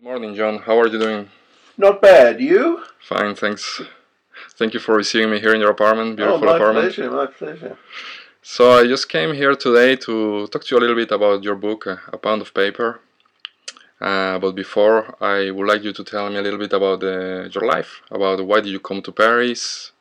Good morning, John. How are you doing? Not bad. You? Fine, thanks. Thank you for receiving me here in your apartment, beautiful oh, my apartment. pleasure. My pleasure. So I just came here today to talk to you a little bit about your book, A Pound of Paper. Uh, but before, I would like you to tell me a little bit about uh, your life, about why did you come to Paris?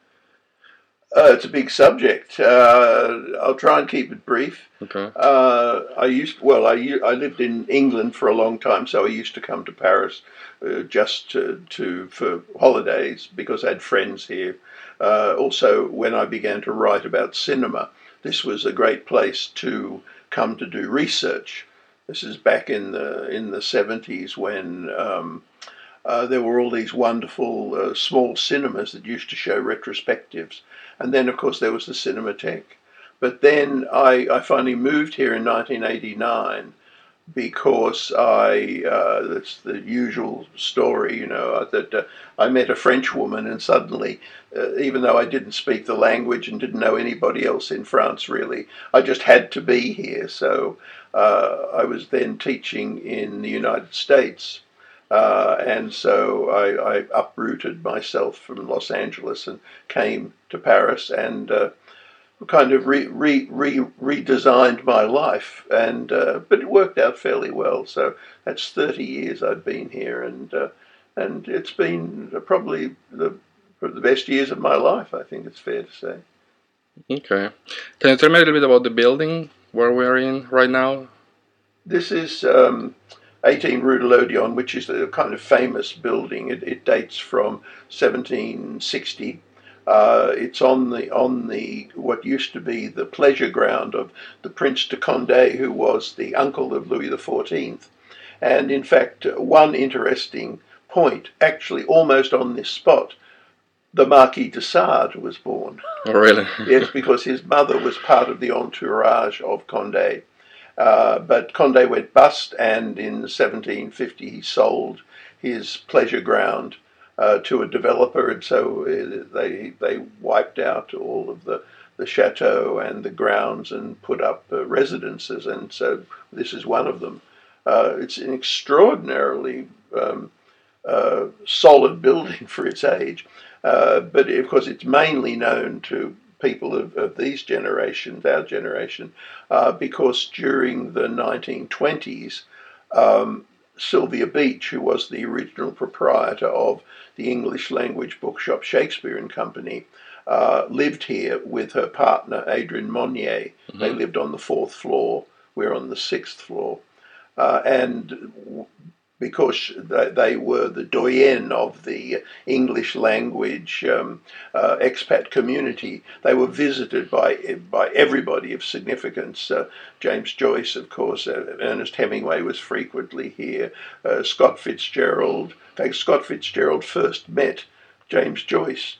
Uh, it's a big subject. Uh, I'll try and keep it brief. Okay. Uh, I used well, I I lived in England for a long time, so I used to come to Paris uh, just to, to for holidays because I had friends here. Uh, also, when I began to write about cinema, this was a great place to come to do research. This is back in the in the seventies when. Um, uh, there were all these wonderful uh, small cinemas that used to show retrospectives. And then, of course, there was the Cinematheque. But then I, I finally moved here in 1989 because I, uh, that's the usual story, you know, uh, that uh, I met a French woman and suddenly, uh, even though I didn't speak the language and didn't know anybody else in France really, I just had to be here. So uh, I was then teaching in the United States. Uh, and so I, I, uprooted myself from Los Angeles and came to Paris and uh, kind of re, re, re, redesigned my life. And uh, but it worked out fairly well. So that's 30 years I've been here, and uh, and it's been probably the the best years of my life. I think it's fair to say. Okay. Can you tell me a little bit about the building where we are in right now? This is. Um, 18 Rue de l'Odeon, which is a kind of famous building. It, it dates from 1760. Uh, it's on the on the what used to be the pleasure ground of the Prince de Condé, who was the uncle of Louis XIV. And in fact, one interesting point, actually almost on this spot, the Marquis de Sade was born. Oh, really? yes, because his mother was part of the entourage of Condé. Uh, but Condé went bust, and in 1750 he sold his pleasure ground uh, to a developer, and so uh, they they wiped out all of the the chateau and the grounds and put up uh, residences, and so this is one of them. Uh, it's an extraordinarily um, solid building for its age, but of course it's mainly known to people of, of these generations, our generation, uh, because during the 1920s, um, Sylvia Beach, who was the original proprietor of the English language bookshop Shakespeare and Company, uh, lived here with her partner Adrienne Monnier. Mm-hmm. They lived on the fourth floor. We're on the sixth floor. Uh, and because they were the doyen of the English language um, uh, expat community. They were visited by by everybody of significance. Uh, James Joyce, of course, uh, Ernest Hemingway was frequently here. Uh, Scott Fitzgerald. In fact, Scott Fitzgerald first met James Joyce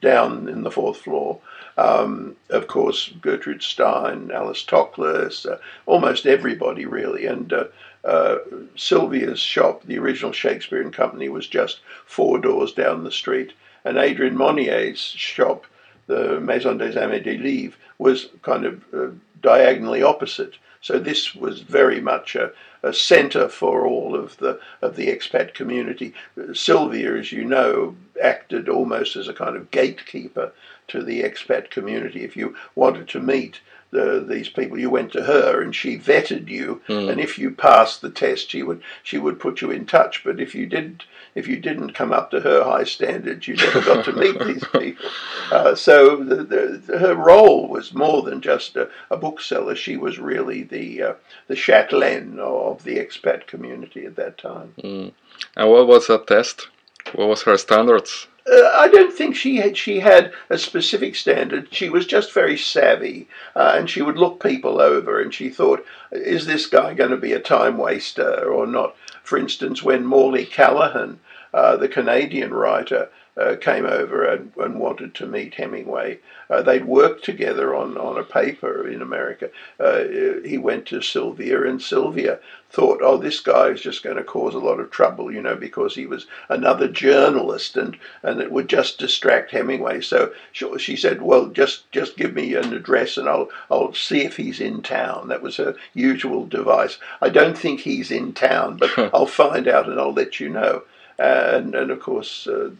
down in the fourth floor. Um, of course, Gertrude Stein, Alice Toklas, uh, almost everybody really, and uh, uh, Sylvia's shop, the original Shakespeare and Company, was just four doors down the street, and Adrienne Monnier's shop, the Maison des Amis des Livres, was kind of uh, diagonally opposite. So this was very much a, a centre for all of the of the expat community. Sylvia, as you know, acted almost as a kind of gatekeeper to the expat community. If you wanted to meet the, these people, you went to her and she vetted you, mm. and if you passed the test, she would she would put you in touch. But if you didn't if you didn't come up to her high standards, you never got to meet these people. Uh, so the, the, her role was more than just a, a bookseller. She was really the uh, the chatelaine of the expat community at that time. Mm. And what was that test? What was her standards? Uh, I don't think she had she had a specific standard. She was just very savvy, uh, and she would look people over, and she thought, "Is this guy going to be a time waster or not?" For instance, when Morley Callaghan, uh, the Canadian writer, uh, came over and, and, wanted to meet Hemingway. Uh, they'd worked together on, on a paper in America. Uh, he went to Sylvia, and Sylvia thought, oh, this guy is just going to cause a lot of trouble, you know, because he was another journalist and, and it would just distract Hemingway. So she, she said, well, just, just give me an address and I'll, I'll see if he's in town. That was her usual device. I don't think he's in town, but I'll find out and I'll let you know. and, and of course, uh,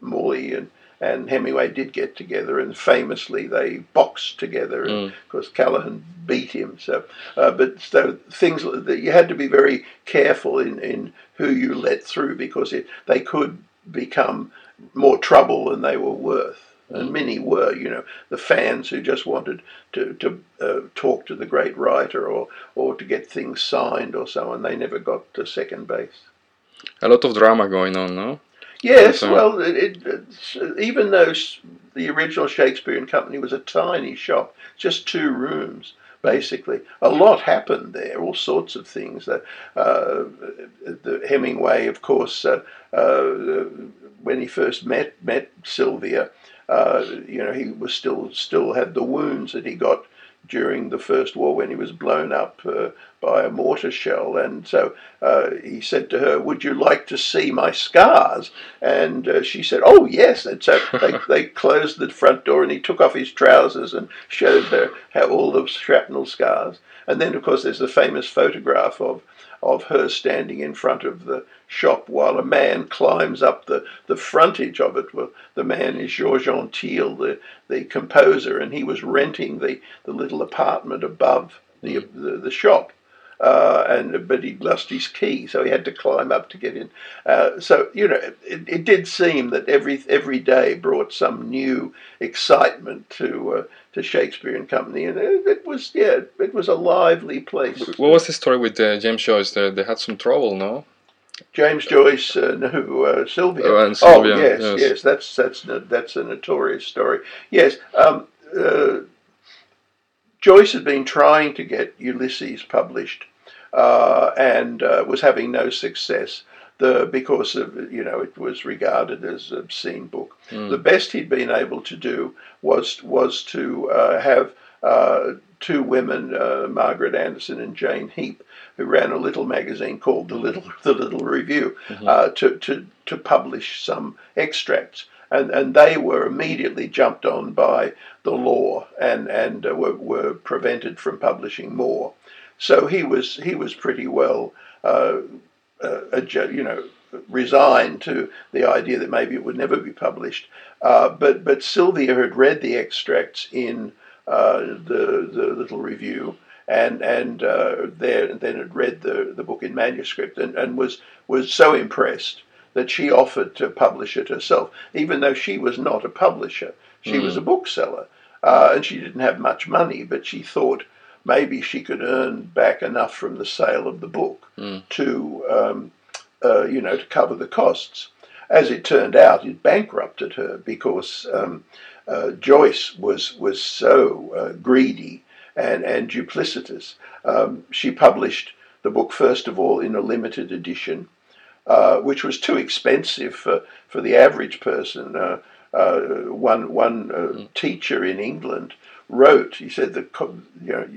Morley and and Hemingway did get together, and famously they boxed together. And mm. of course, Callaghan beat him. So, uh, but so things that you had to be very careful in, in who you let through because it, they could become more trouble than they were worth. And mm. many were, you know, the fans who just wanted to, to uh, talk to the great writer or, or to get things signed or so on. They never got to second base. A lot of drama going on, no? Yes, well, it, it, even though the original Shakespeare Company was a tiny shop, just two rooms, basically, a lot happened there. All sorts of things. Uh, uh, the Hemingway, of course, uh, uh when he first met met Sylvia, uh, you know, he was still still had the wounds that he got during the First War when he was blown up uh, by a mortar shell. And so uh, he said to her, Would you like to see my scars? And uh, she said, Oh, yes. And so they, they closed the front door and he took off his trousers and showed her how all the shrapnel scars. And then, of course, there's the famous photograph of of her standing in front of the shop while a man climbs up the, the frontage of it. Well, the man is George Antheil, the, the composer, and he was renting the, the little apartment above the, the, the shop. Uh, and but he'd lost his key, so he had to climb up to get in. Uh, so you know, it, it, did seem that every every day brought some new excitement to uh, to Shakespeare and Company, and it, it, was yeah, it was a lively place. What was the story with uh, James Joyce? They, they had some trouble, no? James Joyce, uh, no, uh, Sylvia. Oh, and Sylvia. Oh, yes, yes, yes, That's that's that's a notorious story. Yes, um, Joyce had been trying to get Ulysses published uh, and uh, was having no success. The, because of you know it was regarded as an obscene book. Mm. The best he'd been able to do was was to uh, have uh, two women, uh, Margaret Anderson and Jane Heap, who ran a little magazine called the Little the Little Review, mm-hmm. Uh, to, to to publish some extracts. And, and they were immediately jumped on by the law and, and were, were prevented from publishing more. So he was he was pretty well, uh, uh, you know, resigned to the idea that maybe it would never be published. Uh, but but Sylvia had read the extracts in uh, the the little review. And and uh, there, then had read the, the book in manuscript and, and was was so impressed that she offered to publish it herself, even though she was not a publisher. She mm. was a bookseller, uh, and she didn't have much money, but she thought maybe she could earn back enough from the sale of the book mm. to, um, uh, you know, to cover the costs. As it turned out, it bankrupted her because um, uh, Joyce was was so uh, greedy and and duplicitous. Um, she published the book first of all in a limited edition, uh, which was too expensive for, for the average person. Uh, uh, one one mm. teacher in England wrote. He said that you know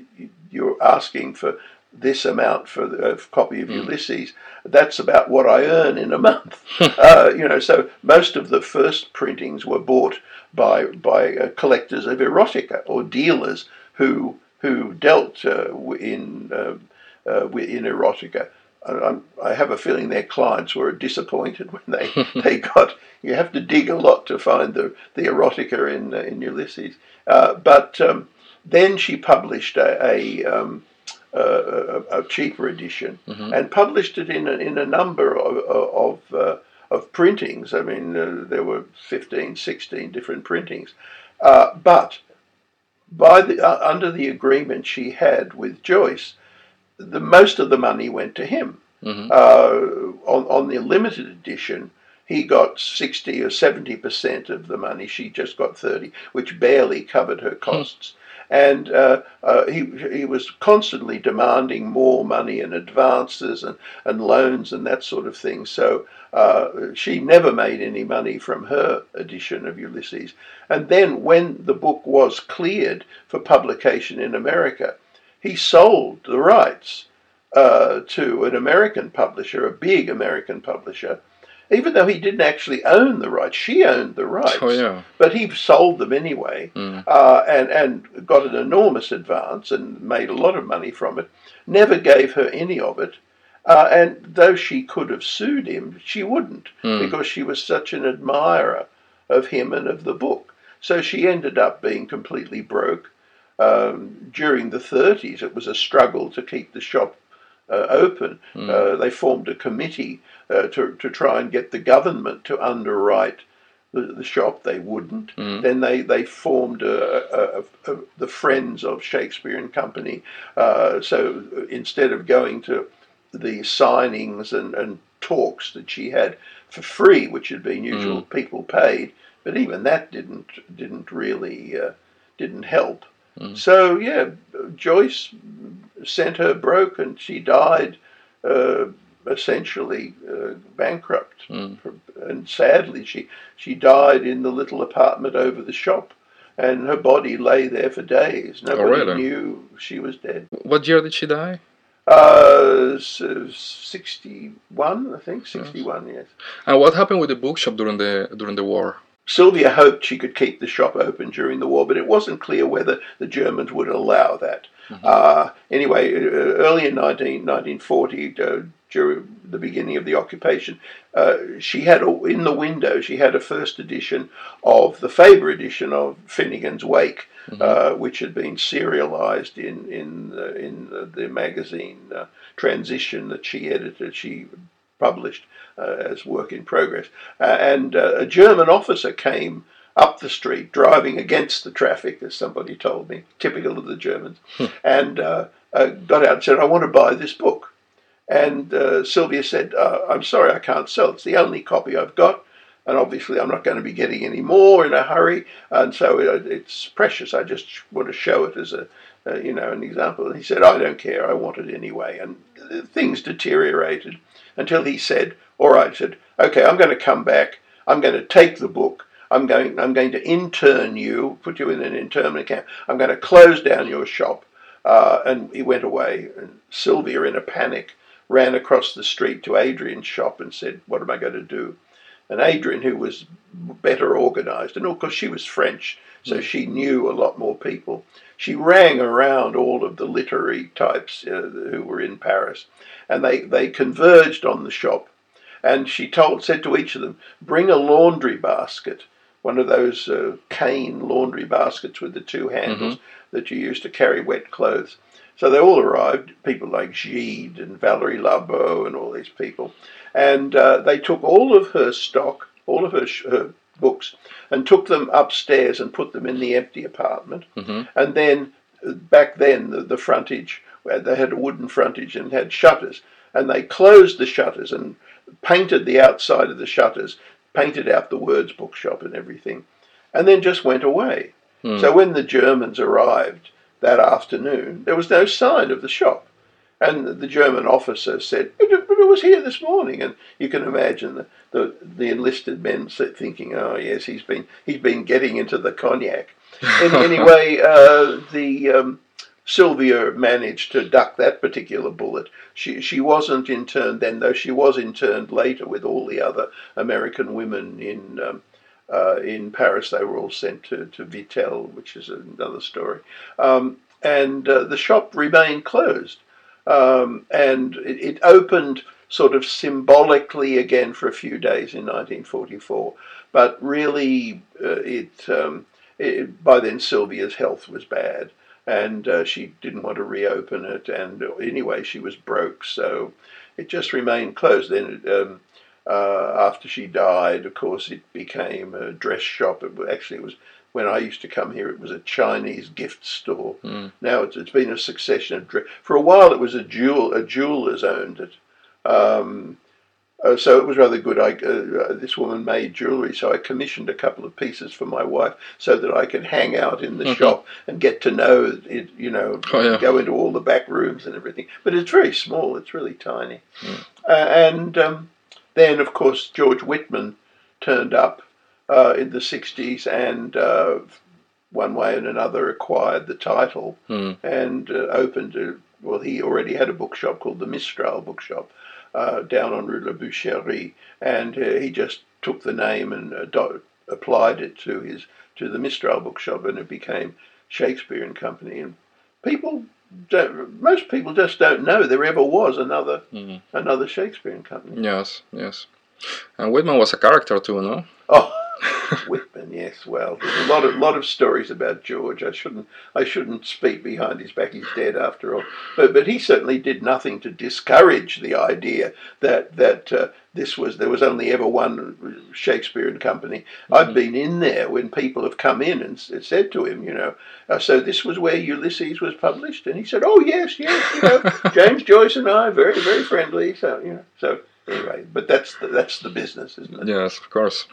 you're asking for this amount for a copy of mm. Ulysses. That's about what I earn in a month. uh, you know, so most of the first printings were bought by by uh, collectors of erotica or dealers who who dealt uh, in um, uh, in erotica. I, I have a feeling their clients were disappointed when they, they got. You have to dig a lot to find the, the erotica in uh, in Ulysses. Uh, but um, then she published a, a, um, a, a cheaper edition mm-hmm. and published it in a, in a number of of, uh, of printings. I mean, uh, there were 15, 16 different printings. Uh, but by the uh, under the agreement she had with Joyce, the most of the money went to him. Mm-hmm. on on the limited edition he got 60 or 70% of the money. She just got 30, which barely covered her costs. Hmm. and uh, uh, he he was constantly demanding more money and advances and, and loans and that sort of thing. So uh, she never made any money from her edition of Ulysses. And then when the book was cleared for publication in America, he sold the rights uh, to an American publisher, a big American publisher, even though he didn't actually own the rights. She owned the rights, Oh yeah. but he sold them anyway, Mm. uh, and and got an enormous advance and made a lot of money from it. Never gave her any of it, uh, and though she could have sued him, she wouldn't Mm. because she was such an admirer of him and of the book. So she ended up being completely broke. Um, during the 30s, it was a struggle to keep the shop uh, open. Mm. Uh, they formed a committee uh, to, to try and get the government to underwrite the, the shop. They wouldn't. Mm. Then they, they formed a, a, a, the Friends of Shakespeare and Company. Uh, so instead of going to the signings and, and talks that she had for free, which had been usual, people paid. But even that didn't didn't really uh, didn't help. Mm. So yeah, Joyce sent her broke, and she died uh, essentially uh, bankrupt. Mm. And sadly, she she died in the little apartment over the shop, and her body lay there for days. Nobody really? knew she was dead. What year did she die? Uh, so sixty-one, I think. Sixty-one, yes. And what happened with the bookshop during the during the war? Sylvia hoped she could keep the shop open during the war, but it wasn't clear whether the Germans would allow that. Uh, anyway, uh, early in 19, 1940, uh, during the beginning of the occupation, uh, she had a, in the window she had a first edition of the Faber edition of Finnegan's Wake, uh, which had been serialized in in uh, in the, the magazine uh, Transition that she edited. She published uh, as work in progress. Uh, and uh, a German officer came up the street driving against the traffic, as somebody told me, typical of the Germans, and uh, uh, got out and said, I want to buy this book. And uh, Sylvia said, uh, I'm sorry, I can't sell. It's the only copy I've got. And obviously, I'm not going to be getting any more in a hurry. And so it, it's precious. I just want to show it as a, uh, you know, an example. And he said, I don't care. I want it anyway. And things deteriorated until he said, "All right," said, "Okay, I'm going to come back. I'm going to take the book. I'm going. I'm going to intern you, put you in an internment camp. I'm going to close down your shop." Uh, and he went away. And Sylvia, in a panic, ran across the street to Adrienne's shop and said, "What am I going to do?" And Adrienne, who was better organised, and of course she was French, so she knew a lot more people. She rang around all of the literary types uh, who were in Paris, and they, they converged on the shop. And she told said to each of them, "Bring a laundry basket, one of those uh, cane laundry baskets with the two handles that you use to carry wet clothes." So they all arrived, people like Gide and Valery Larbaud and all these people, and uh, they took all of her stock, all of her, sh- her books, and took them upstairs and put them in the empty apartment. Mhm. And then back then, the, the frontage, where they had a wooden frontage and had shutters, and they closed the shutters and painted the outside of the shutters, painted out the words bookshop and everything, and then just went away. Hmm. So when the Germans arrived that afternoon, there was no sign of the shop. And the German officer said, but it, was here this morning. And you can imagine the, the, the enlisted men thinking, oh, yes, he's been, he's been getting into the cognac. And anyway, uh, the um, Sylvia managed to duck that particular bullet. She, she wasn't interned then, though she was interned later with all the other American women in, um, uh, in Paris. They were all sent to, to Vittel, which is another story. Um, and uh, the shop remained closed. Um, and it, it opened sort of symbolically again for a few days in 1944. But really, uh, it, um, it by then Sylvia's health was bad, and uh, she didn't want to reopen it. And anyway, she was broke, so it just remained closed. Then, um, uh, after she died, of course, it became a dress shop. It, actually, it was when I used to come here. It was a Chinese gift store. Mm. Now it's, it's been a succession of dress. For a while, it was a jewel. A jeweler's owned it. Um, uh, Uh, so it was rather good. I, uh, this woman made jewellery, so I commissioned a couple of pieces for my wife so that I could hang out in the Mhm. shop and get to know it. You know, Oh, yeah. go into all the back rooms and everything. But it's very small. It's really tiny. Mm. Uh, and um, then, of course, George Whitman turned up uh, in the '60s and. Uh, one way and another acquired the title Mm. and uh, opened a, well he already had a bookshop called the Mistral bookshop uh, down on Rue La Boucherie and uh, he just took the name and uh, applied it to his to the Mistral bookshop and it became Shakespeare and Company and people most people just don't know there ever was another Mm. another Shakespeare and Company Yes, yes. And Whitman was a character too, no? oh Whitman, yes. Well, there's a lot of lot of stories about George. I shouldn't I shouldn't speak behind his back. He's dead after all. But but he certainly did nothing to discourage the idea that that uh, this was there was only ever one Shakespeare and Company. I've been in there when people have come in and said to him, you know, uh, so this was where Ulysses was published, and he said, oh yes, yes, you know, James Joyce and I very very friendly. So you know, so anyway, but that's the, that's the business, isn't it? Yes, of course.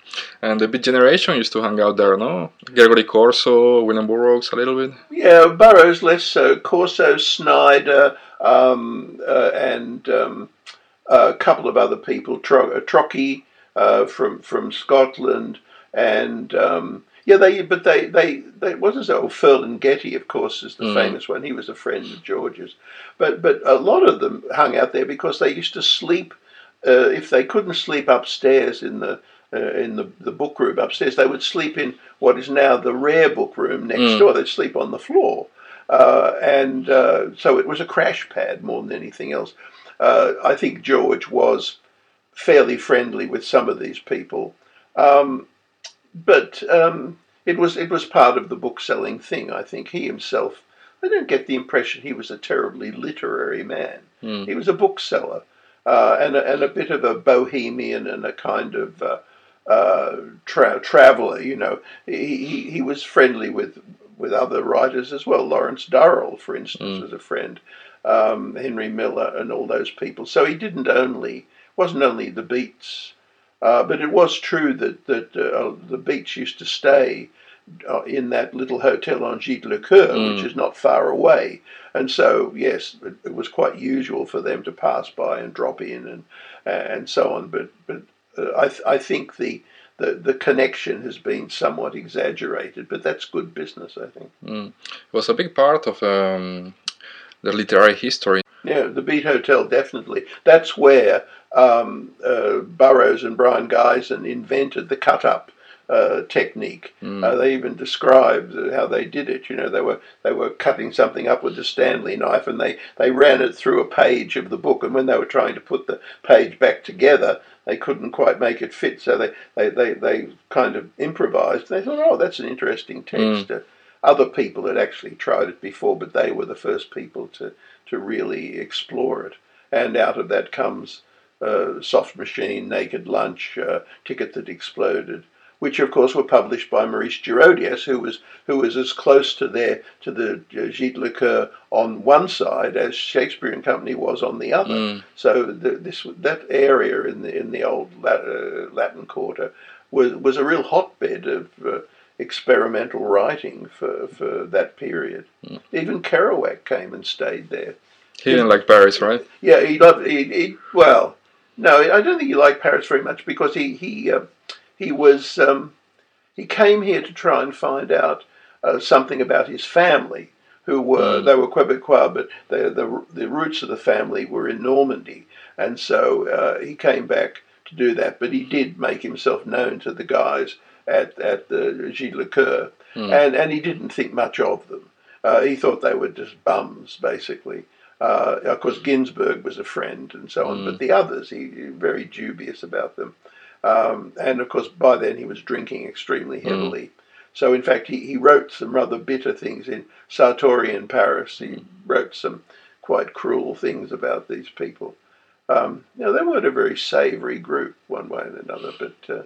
And the Beat Generation used to hang out there, no? Gregory Corso, William Burroughs, a little bit. Yeah, Burroughs less so. Corso, Snyder, um, uh, and um, a couple of other people. Tro- uh, Trocchi uh, from from Scotland, and um, yeah, they but they they they wasn't so. Ferlinghetti, of course, is the Mm. famous one. He was a friend of George's, but but a lot of them hung out there because they used to sleep. Uh, if they couldn't sleep upstairs in the uh, in the, the book room upstairs, they would sleep in what is now the rare book room next Mm. door. They'd sleep on the floor. Uh, and uh, so it was a crash pad more than anything else. Uh, I think George was fairly friendly with some of these people, um, but um, it was it was part of the book selling thing. I think he himself. I don't get the impression he was a terribly literary man. Mm. He was a bookseller uh, and, a, and a bit of a bohemian and a kind of uh, uh, tra- traveller. You know, he, he, he was friendly with with other writers as well. Lawrence Durrell, for instance, Mm. was a friend. Um, Henry Miller and all those people. So he didn't only wasn't only the Beats, uh, but it was true that that uh, the Beats used to stay uh, in that little hotel on Gîte le Coeur, Mm. which is not far away. And so, yes, it, it was quite usual for them to pass by and drop in and and so on. But but uh, I th- I think the, the the connection has been somewhat exaggerated, but that's good business, I think. Mm. It was a big part of um, the literary history. Yeah, the Beat Hotel definitely. That's where um, uh, Burroughs and Brion Gysin invented the cut up. Uh, technique. Mm. Uh, they even described how they did it. You know, they were they were cutting something up with a Stanley knife, and they, they ran it through a page of the book. And when they were trying to put the page back together, they couldn't quite make it fit. So they they, they, they kind of improvised. They thought, oh, that's an interesting text. Uh, other people had actually tried it before, but they were the first people to to really explore it. And out of that comes uh, Soft Machine, Naked Lunch, uh, Ticket That Exploded which of course were published by Maurice Girodias, who was who was as close to their to the uh, Gîte le Coeur on one side as Shakespeare and Company was on the other. Mm. So the, this that area in the in the old uh, Latin Quarter was was a real hotbed of uh, experimental writing for, for that period. Mm. Even Kerouac came and stayed there. He didn't like Paris, right? Yeah, he loved. He, he well, no, I don't think he liked Paris very much because he he uh, he was um, he came here to try and find out uh, something about his family, who were Mm. they were Quebecois, but the the the roots of the family were in Normandy, and so uh, he came back to do that. But he did make himself known to the guys at at the Gîte le Coeur, Mm. and and he didn't think much of them. Uh, he thought they were just bums, basically. Uh, of course, Ginsberg was a friend and so on, Mm. but the others, he he very dubious about them. Um, and of course, by then he was drinking extremely heavily. So, in fact, he, he wrote some rather bitter things in Satori in Paris. He wrote some quite cruel things about these people. Um, you know, they weren't a very savoury group, one way or another, but uh,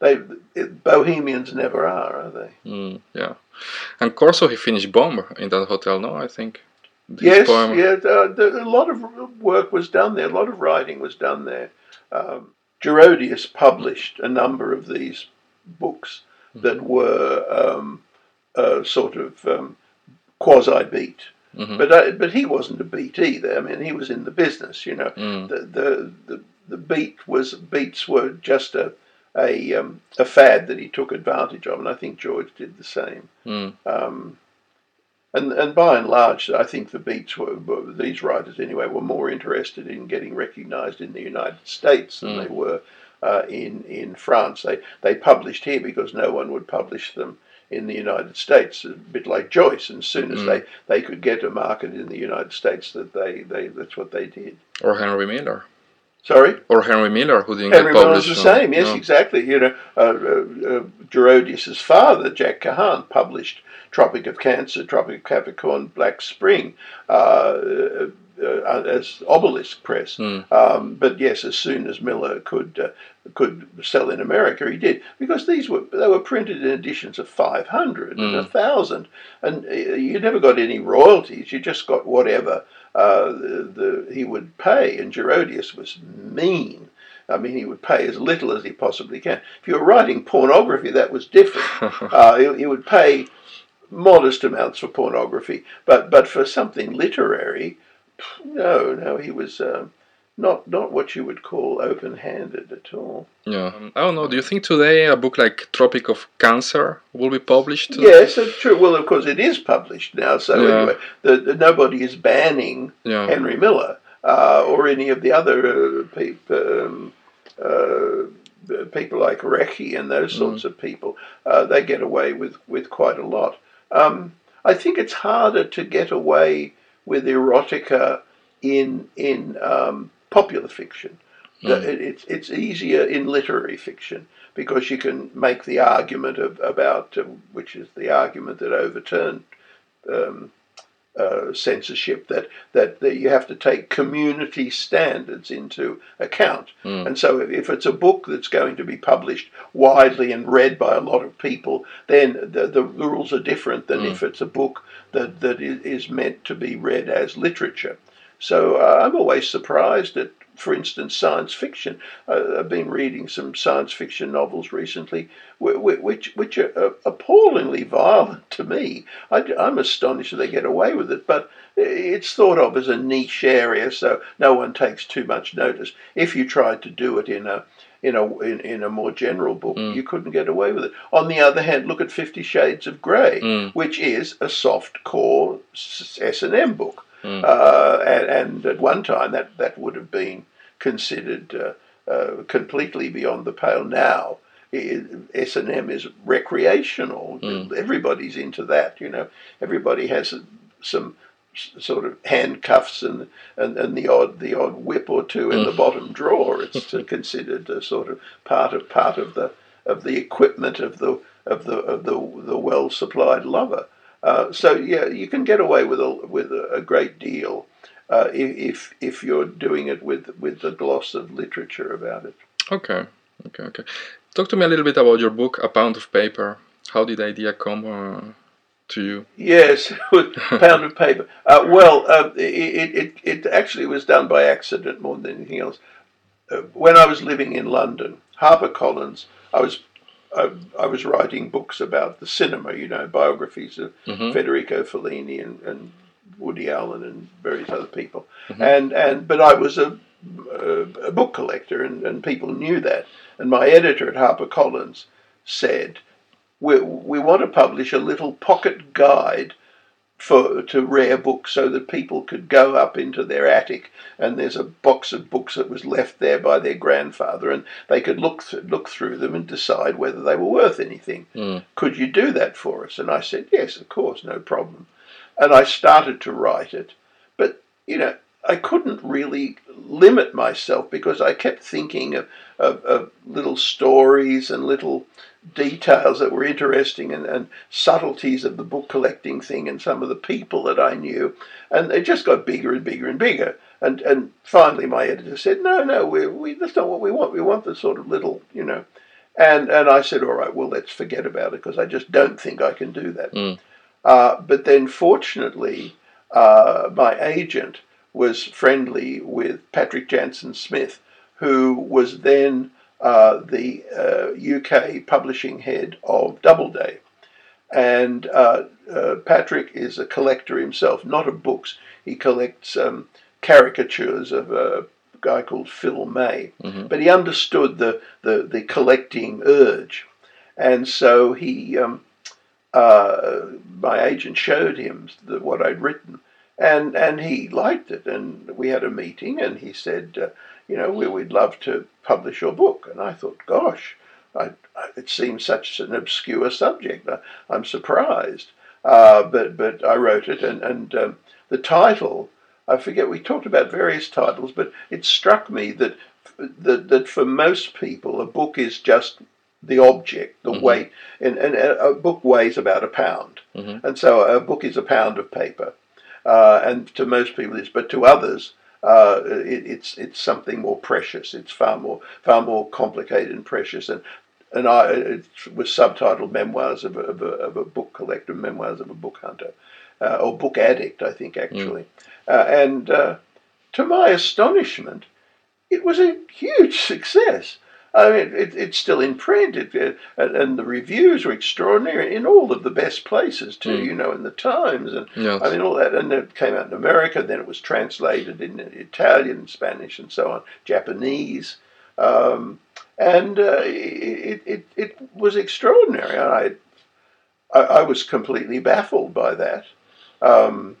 they it, Bohemians never are, are they? Mm, yeah. And Corso, he finished Bomb in that hotel, no? I think. His yes, poem- yeah. Uh, the, a lot of work was done there. A lot of writing was done there. Um, Girodias published a number of these books that were um, uh, sort of um, quasi beat. Mhm. But uh, but he wasn't a beat either. I mean, he was in the business. You know, Mm. the the the, the beat was beats were just a a um, a fad that he took advantage of, and I think George did the same. Mm. Um, and and by and large, I think the Beats were these writers anyway were more interested in getting recognised in the United States than Mm. they were uh, in in France. They they published here because no one would publish them in the United States. A bit like Joyce, and as soon as Mm. they, they could get a market in the United States, that they, they that's what they did. Or Henry Miller. Sorry. Or Henry Miller, who didn't Henry get Miller's published. the same, yes, No. exactly. You know, uh, uh, uh, Girodias's father, Jack Kahane, published Tropic of Cancer, Tropic of Capricorn, Black Spring uh, uh, uh, as Obelisk Press. Mm. Um, but yes, as soon as Miller could uh, could sell in America, he did because these were they were printed in editions of five hundred and a Mm. thousand, and uh, you never got any royalties. You just got whatever uh, the, the he would pay. And Girodias was mean. I mean, he would pay as little as he possibly can. If you were writing pornography, that was different. uh, he, he would pay modest amounts for pornography, but but for something literary, no, no, he was uh, not not what you would call open-handed at all. yeah. Um, I don't know. Do you think today a book like Tropic of Cancer will be published? Yes, that's true. Well, of course, it is published now. So Yeah. anyway, the, the, nobody is banning Yeah. Henry Miller uh, or any of the other uh, peop, um, uh, people like Rechy and those sorts of people. Uh, they get away with, with quite a lot. Um, I think it's harder to get away with erotica in in um, popular fiction. Mm. it's it's easier in literary fiction because you can make the argument of about uh, which is the argument that overturned um, uh, censorship that, that that you have to take community standards into account. Mm. And so if, if it's a book that's going to be published widely and read by a lot of people, then the, the rules are different than Mm. if it's a book that, that is meant to be read as literature. So uh, I'm always surprised at, for instance, science fiction. Uh, I've been reading some science fiction novels recently, whi- whi- which which are uh, appallingly violent to me. I, am astonished that they get away with it, but it's thought of as a niche area, so no one takes too much notice. If you tried to do it in a in a in, in a more general book, Mm. you couldn't get away with it. On the other hand, look at Fifty Shades of Grey, Mm. which is a soft core S and M book. Mm. Uh, and, and at one time, that, that would have been considered uh, uh, completely beyond the pale. Now, S and M is recreational. Mm. Everybody's into that. You know, everybody has some s- sort of handcuffs and, and, and the odd the odd whip or two in the Mm. bottom drawer. It's considered a sort of part of part of the of the equipment of the of the of the the well supplied lover. Uh, so yeah, you can get away with a with a, great deal uh, if if you're doing it with with the gloss of literature about it. Okay. Okay. Okay. Talk to me a little bit about your book, A Pound of Paper. How did the idea come uh, to you? Yes, pound of paper. Uh, well, uh, it, it it actually was done by accident more than anything else. Uh, when I was living in London, HarperCollins, I was I, I was writing books about the cinema, you know, biographies of Mhm. Federico Fellini and, and Woody Allen and various other people. Mhm. And and but I was a, a, a book collector, and, and people knew that. And my editor at HarperCollins said, "We we want to publish a little pocket guide." For to rare books, so that people could go up into their attic, and there's a box of books that was left there by their grandfather, and they could look th- look through them and decide whether they were worth anything Mm. could you do that for us? And I said, yes, of course, no problem. And I started to write it. But, you know, I couldn't really limit myself because I kept thinking of, of, of little stories and little details that were interesting and, and subtleties of the book collecting thing and some of the people that I knew. And it just got bigger and bigger and bigger. And, and finally, my editor said, no, no, we, we, that's not what we want. We want the sort of little, you know, and and I said, all right, well, let's forget about it because I just don't think I can do that. Mm. Uh, but then, fortunately, uh, my agent was friendly with Patrick Janson Smith, who was then uh, the UK publishing head of Doubleday. And Patrick is a collector himself, not of books. He collects um, caricatures of a guy called Phil May. Mm-hmm. But he understood the, the, the collecting urge. And so he, um, uh, my agent showed him the, what I'd written, and and he liked it. And we had a meeting, and he said, uh, you know, we, would love to publish your book. And I thought, gosh, I, it seems such an obscure subject. I, am surprised, uh, but but I wrote it, and and um, the title. I forget. We talked about various titles, but it struck me that that, that for most people, a book is just the object, the mm-hmm. weight, and, and, a book weighs about a pound, mm-hmm. and so a book is a pound of paper, uh, and to most people it's, but to others. Uh, it, it's it's something more precious. It's far more far more complicated and precious. And and I it was subtitled "Memoirs of a, of a, of a Book Collector," "Memoirs of a Book Hunter," uh, or "Book Addict," I think actually. Mm. Uh, and uh, to my astonishment, it was a huge success. I mean, it, it's still in print, it, it, and the reviews are extraordinary in all of the best places too. Mm. You know, in the Times, and yes. I mean all that. And it came out in America. Then it was translated in Italian, Spanish, and so on, Japanese, um, and uh, it, it it was extraordinary. I, I, I was completely baffled by that. Um,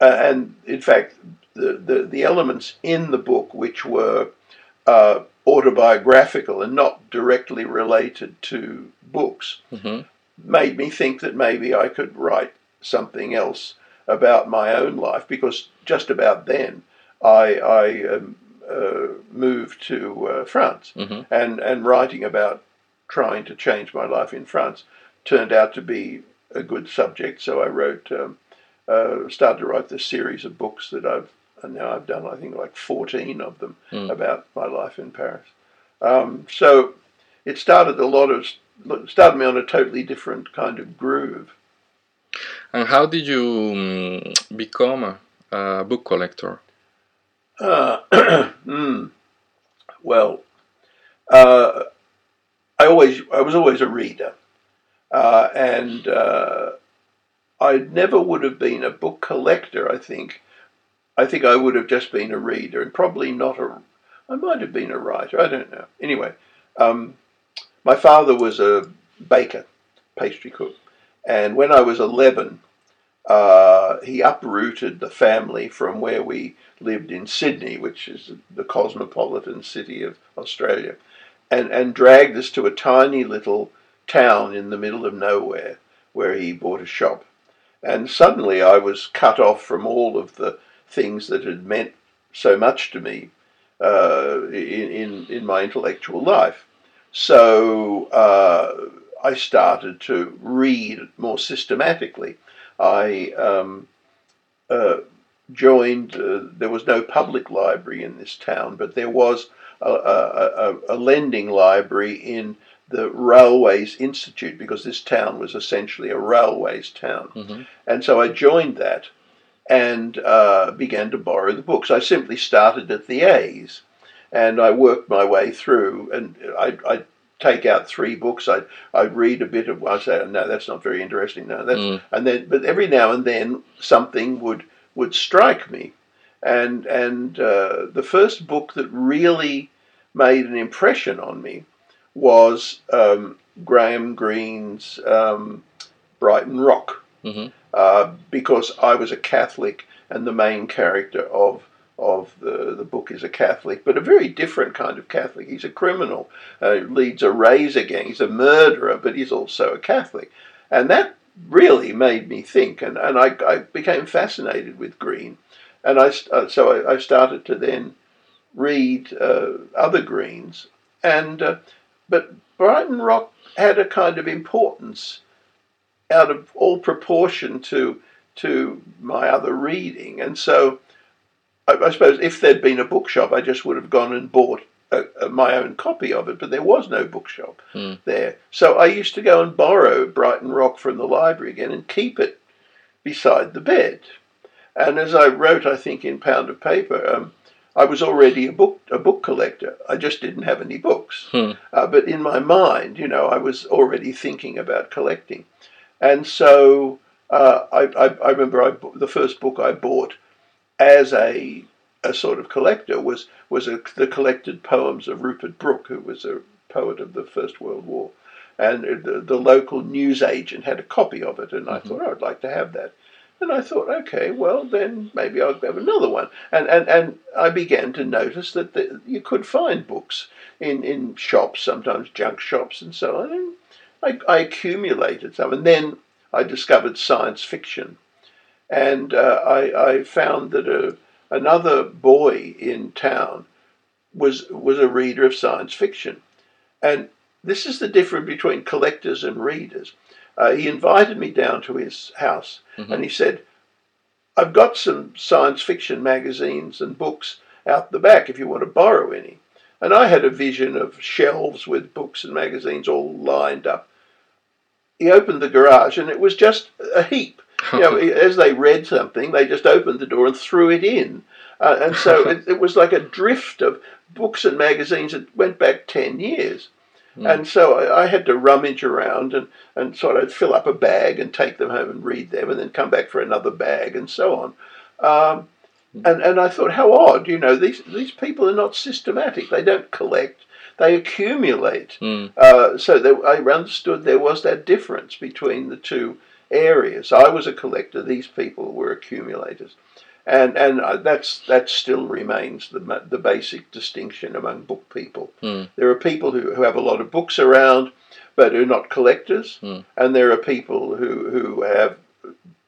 and in fact, the, the, the elements in the book which were uh, autobiographical and not directly related to books mm-hmm. made me think that maybe I could write something else about my own life because just about then I, I um, uh, moved to uh, France mm-hmm. and, and writing about trying to change my life in France turned out to be a good subject. So I wrote, um, uh, started to write this series of books that I've and now I've done I think like 14 of them mm. about my life in Paris. Um, so it started a lot of started me on a totally different kind of groove. And how did you um, become a, a, book collector? Uh, mm, well, uh, I always I was always a reader, uh, and uh, I never would have been a book collector. I think I think I would have just been a reader and probably not a. I might have been a writer. I don't know. Anyway, um, my father was a baker, pastry cook, and when I was eleven, uh, he uprooted the family from where we lived in Sydney, which is the cosmopolitan city of Australia, and and dragged us to a tiny little town in the middle of nowhere where he bought a shop. And suddenly I was cut off from all of the things that had meant so much to me uh, in, in, in my intellectual life. So uh, I started to read more systematically. I um, uh, joined, uh, there was no public library in this town, but there was a, a, a, lending library in the Railways Institute because this town was essentially a railways town. Mm-hmm. And so I joined that and uh, began to borrow the books. I simply started at the A's and I worked my way through and I, I take out three books. I'd, I'd read a bit of one. I say, no, that's not very interesting. No, that's mm. and then, but every now and then something would would strike me, and and uh, the first book that really made an impression on me was um, Graham Greene's um, Brighton Rock. Mm-hmm. Uh, because I was a Catholic and the main character of of the, the book is a Catholic, but a very different kind of Catholic. He's a criminal, uh, leads a razor gang, he's a murderer, but he's also a Catholic. And that really made me think, and, and I, I became fascinated with Greene. And I, uh, so I, I, started to then read uh, other Greenes. And, uh, but Brighton Rock had a kind of importance out of all proportion to to my other reading. And so I, I suppose if there'd been a bookshop, I just would have gone and bought a, a, my own copy of it, but there was no bookshop mm. there. So I used to go and borrow Brighton Rock from the library again and keep it beside the bed. And as I wrote, I think in Pound of Paper, um, I was already a book a book collector. I just didn't have any books. Hmm. Uh, but in my mind, you know, I was already thinking about collecting, and so uh, I, I, I remember I, the first book I bought as a a sort of collector was was a, the collected poems of Rupert Brooke, who was a poet of the First World War, and the, the local news agent had a copy of it, and I Mhm. thought oh, I'd like to have that. And I thought, okay, well then maybe I'll have another one. And and, and I began to notice that the, you could find books in, in shops, sometimes junk shops and so on. And I, I accumulated some, and then I discovered science fiction, and uh, I, I found that a, another boy in town was was a reader of science fiction, and this is the difference between collectors and readers. Uh, he invited me down to his house, Mhm. and he said, "I've got some science fiction magazines and books out the back if you want to borrow any." And I had a vision of shelves with books and magazines all lined up. He opened the garage, and it was just a heap you know, as they read something, they just opened the door and threw it in. Uh, and so it, it was like a drift of books and magazines that went back 10 years. Mm. And so I, I had to rummage around and, and sort of fill up a bag and take them home and read them and then come back for another bag and so on. Um, and, and I thought, how odd, you know, these, these people are not systematic. They don't collect, they accumulate. Mm. Uh, so there, I understood there was that difference between the two areas. I was a collector; these people were accumulators, and and uh, that's that still remains the the basic distinction among book people. Mm. There are people who, who have a lot of books around, but who are not collectors, Mm. and there are people who who have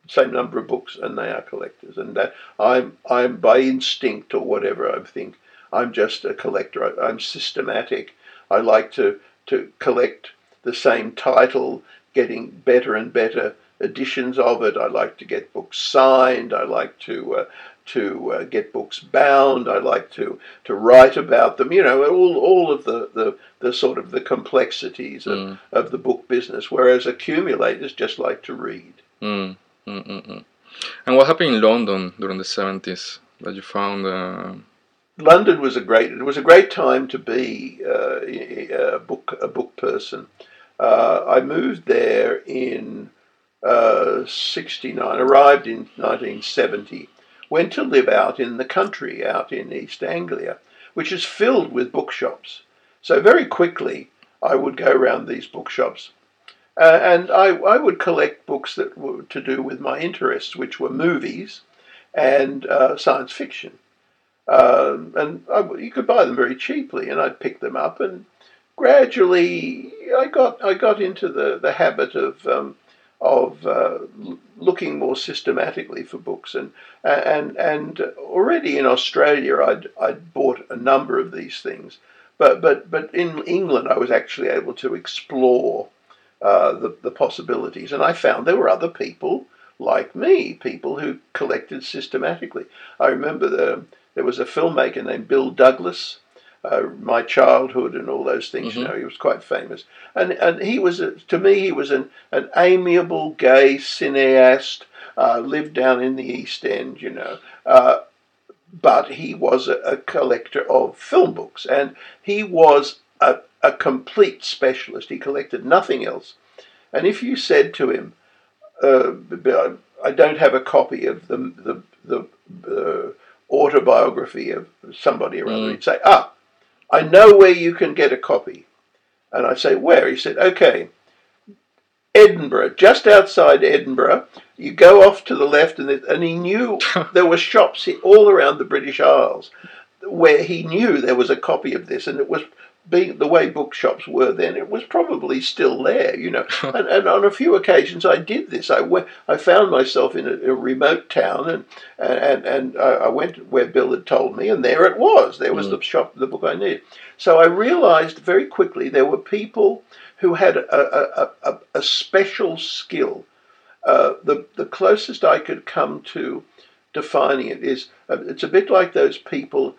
same number of books and they are collectors. And that I'm I'm by instinct or whatever I think I'm just a collector. I, I'm systematic. I like to to collect the same title, getting better and better editions of it. I like to get books signed. I like to uh, to uh, get books bound. I like to to write about them. You know, all all of the the, the sort of the complexities of, Mm. of the book business. Whereas accumulators just like to read. Mm. Mm, mm, mm. And what happened in London during the 70s that you found? Uh, London was a great. It was a great time to be uh, a book a book person. Uh, I moved there in uh, '69. Arrived in 1970. Went to live out in the country, out in East Anglia, which is filled with bookshops. So very quickly, I would go around these bookshops, uh, and I, I would collect books that were to do with my interests, which were movies and uh, science fiction. Um, and I, you could buy them very cheaply, and I'd pick them up, and gradually I got I got into the, the habit of um, of uh, looking more systematically for books, and and and already in Australia I'd I'd bought a number of these things, but but but in England I was actually able to explore uh, the the possibilities, and I found there were other people like me, people who collected systematically. I remember the there was a filmmaker named Bill Douglas, uh, My Childhood, and all those things. You Mhm. know, he was quite famous, and and he was a, to me he was an an amiable gay cineast. Uh, lived down in the East End, you know, uh, but he was a, a collector of film books, and he was a, a complete specialist. He collected nothing else. And if you said to him, uh, "I don't have a copy of the the the uh, autobiography of somebody or other," Mm. he'd say, "Ah, I know where you can get a copy." And I'd say, "Where?" He said, "Okay, Edinburgh, just outside Edinburgh. You go off to the left, and, there- and he knew there were shops all around the British Isles where he knew there was a copy of this, and it was being the way bookshops were then. It was probably still there, you know. and, and on a few occasions, I did this. I went, I found myself in a, a remote town, and and and I I went where Bill had told me, and there it was. There was Mm. the shop, the book I needed. So I realised very quickly there were people who had a, a, a, a, a special skill. Uh, the the closest I could come to defining it is uh, it's a bit like those people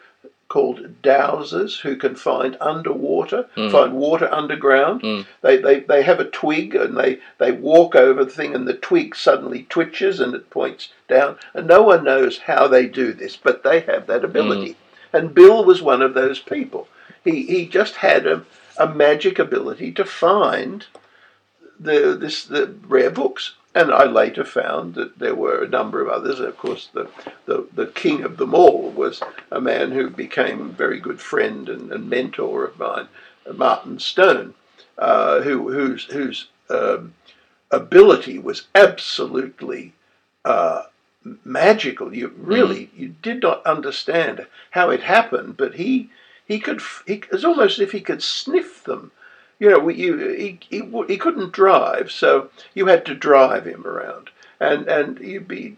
called dowsers who can find underwater, Mm. find water underground. Mm. They, they they have a twig and they, they walk over the thing and the twig suddenly twitches and it points down and no one knows how they do this, but they have that ability. And Bill was one of those people. He, he just had a, a magic ability to find the, this, the rare books. And I later found that there were a number of others. Of course, the, the, the king of them all was a man who became a very good friend and, and mentor of mine, Martin Stone, uh, who, whose, whose um, ability was absolutely uh, magical. You really mm. you did not understand how it happened, but he he could. He, it was almost as if he could sniff them you know, you, he, he, he couldn't drive, so you had to drive him around. And, and you'd be,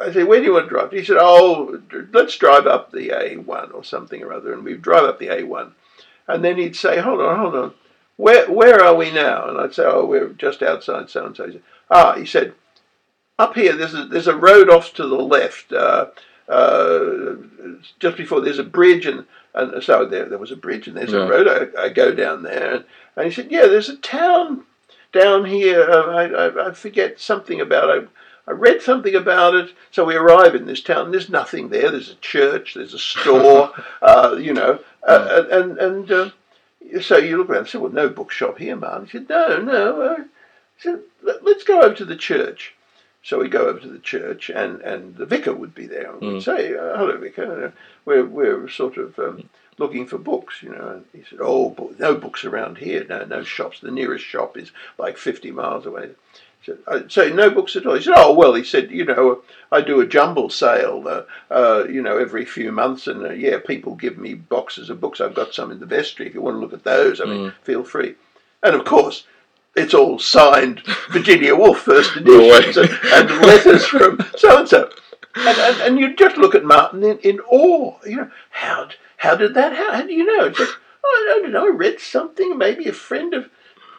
I say, where do you want to drive? He said, oh, let's drive up the A1 or something or other. And we'd drive up the A1. And then he'd say, hold on, hold on. Where, where are we now? And I'd say, oh, we're just outside so and so. Ah, he said, up here, there's a, there's a road off to the left. Uh, uh, just before there's a bridge and and so there, there was a bridge and there's yeah. a road. I, I, go down there, and, and, he said, "Yeah, there's a town down here. I, I, I, forget something about it. I read something about it. So we arrive in this town. There's nothing there. There's a church. There's a store. uh, you know, uh, and and uh, so you look around and say, "Well, no bookshop here, man." He said, "No, no." Uh, he said, "Let's go over to the church." So we'd go over to the church, and, and the vicar would be there and would mm. say, uh, "Hello, vicar. We're we're sort of um, looking for books, you know." And he said, "Oh, no books around here. No, no shops. The nearest shop is like fifty miles away." Said, I say no books at all. He said, "Oh well," he said, "You know, I do a jumble sale, uh, uh, you know, every few months, and uh, yeah, people give me boxes of books. I've got some in the vestry. If you want to look at those, I mean, mm. feel free." And of course, it's all signed Virginia Woolf first edition and letters from so and so. And, and you just look at Martin in, in awe. You know, how how did that happen? How do you know? Just, oh, I don't know. I read something. Maybe a friend of,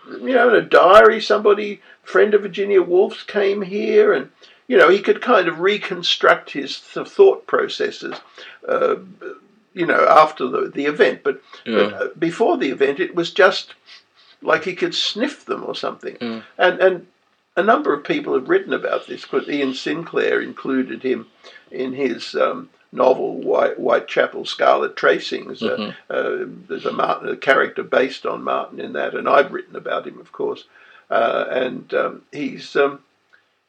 you know, in a diary, somebody friend of Virginia Woolf's came here, and you know, he could kind of reconstruct his thought processes. Uh, you know, after the, the event, but, yeah. but uh, before the event, it was just like he could sniff them or something. Mm. And and a number of people have written about this because Iain Sinclair included him in his um, novel White, Whitechapel Scarlet Tracings. Mm-hmm. Uh, uh, there's a Martin, a character based on Martin in that, and I've written about him, of course. Uh, and um, he's um,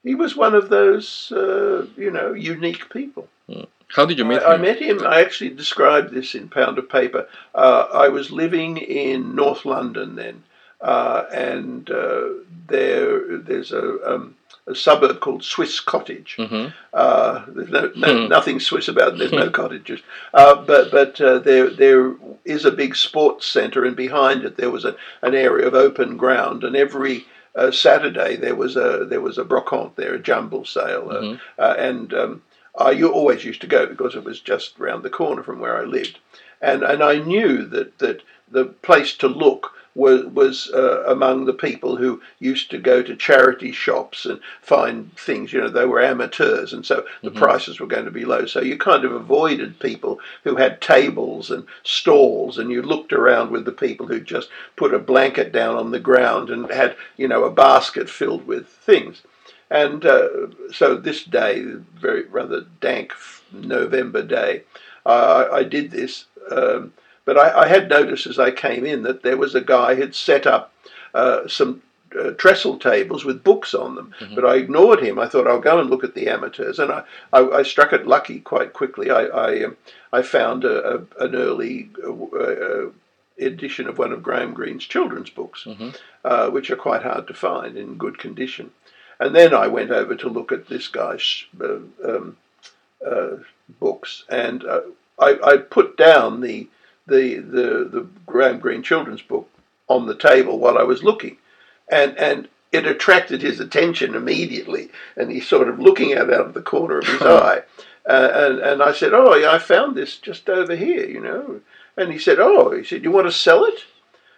he was one of those uh, you know unique people. Mm. How did you meet I, him? I met him. I actually described this in Pound of Paper. Uh, I was living in North London then, uh, and uh, there there's a, um, a, suburb called Swiss Cottage. Mm-hmm. Uh, there's no, no hmm. nothing Swiss about it. There's no cottages, uh, but but uh, there there is a big sports centre, and behind it there was a, an area of open ground, and every uh, Saturday there was a there was a brocante there, a jumble sale, mm-hmm. and um, I you always used to go because it was just round the corner from where I lived, and and I knew that that the place to look was, was uh, among the people who used to go to charity shops and find things. You know, they were amateurs, and so the mm-hmm. prices were going to be low. So you kind of avoided people who had tables and stalls, and you looked around with the people who just put a blanket down on the ground and had, you know, a basket filled with things. And uh, so this day, very rather dank November day, uh, I, I, did this. Um, but I, I, had noticed as I came in that there was a guy who had set up uh, some uh, trestle tables with books on them. Mm-hmm. But I ignored him. I thought I'll go and look at the amateurs, and I, I, I struck it lucky quite quickly. I I, um, I found a, a, an early uh, uh edition of one of Graham Greene's children's books, mm-hmm. Uh, which are quite hard to find in good condition. And then I went over to look at this guy's uh, um, books, and I, I put down the the, the, the Graham Greene children's book on the table while I was looking. And, and it attracted his attention immediately. And he's sort of looking at it out of the corner of his eye. Uh, and, and I said, Oh, yeah, I found this just over here, you know. And he said, Oh, he said, You want to sell it?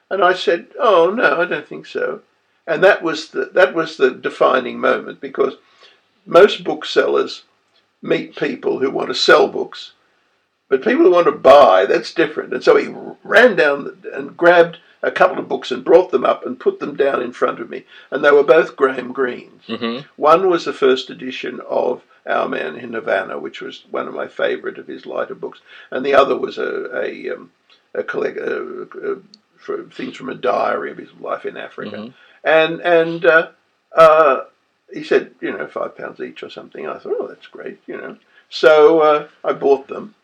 And I said, Oh, no, I don't think so. And that was the, that was the defining moment because most booksellers meet people who want to sell books but people who want to buy, that's different. And so he ran down and grabbed a couple of books and brought them up and put them down in front of me, and they were both Graham Greene's. Mm-hmm. One was the first edition of Our Man in Havana, which was one of my favourite of his lighter books, and the other was a a, um, a collect uh, uh, things from a diary of his life in Africa, Mhm. and and uh, uh, he said, you know, five pounds each or something. I thought, oh, that's great, you know. So uh, I bought them,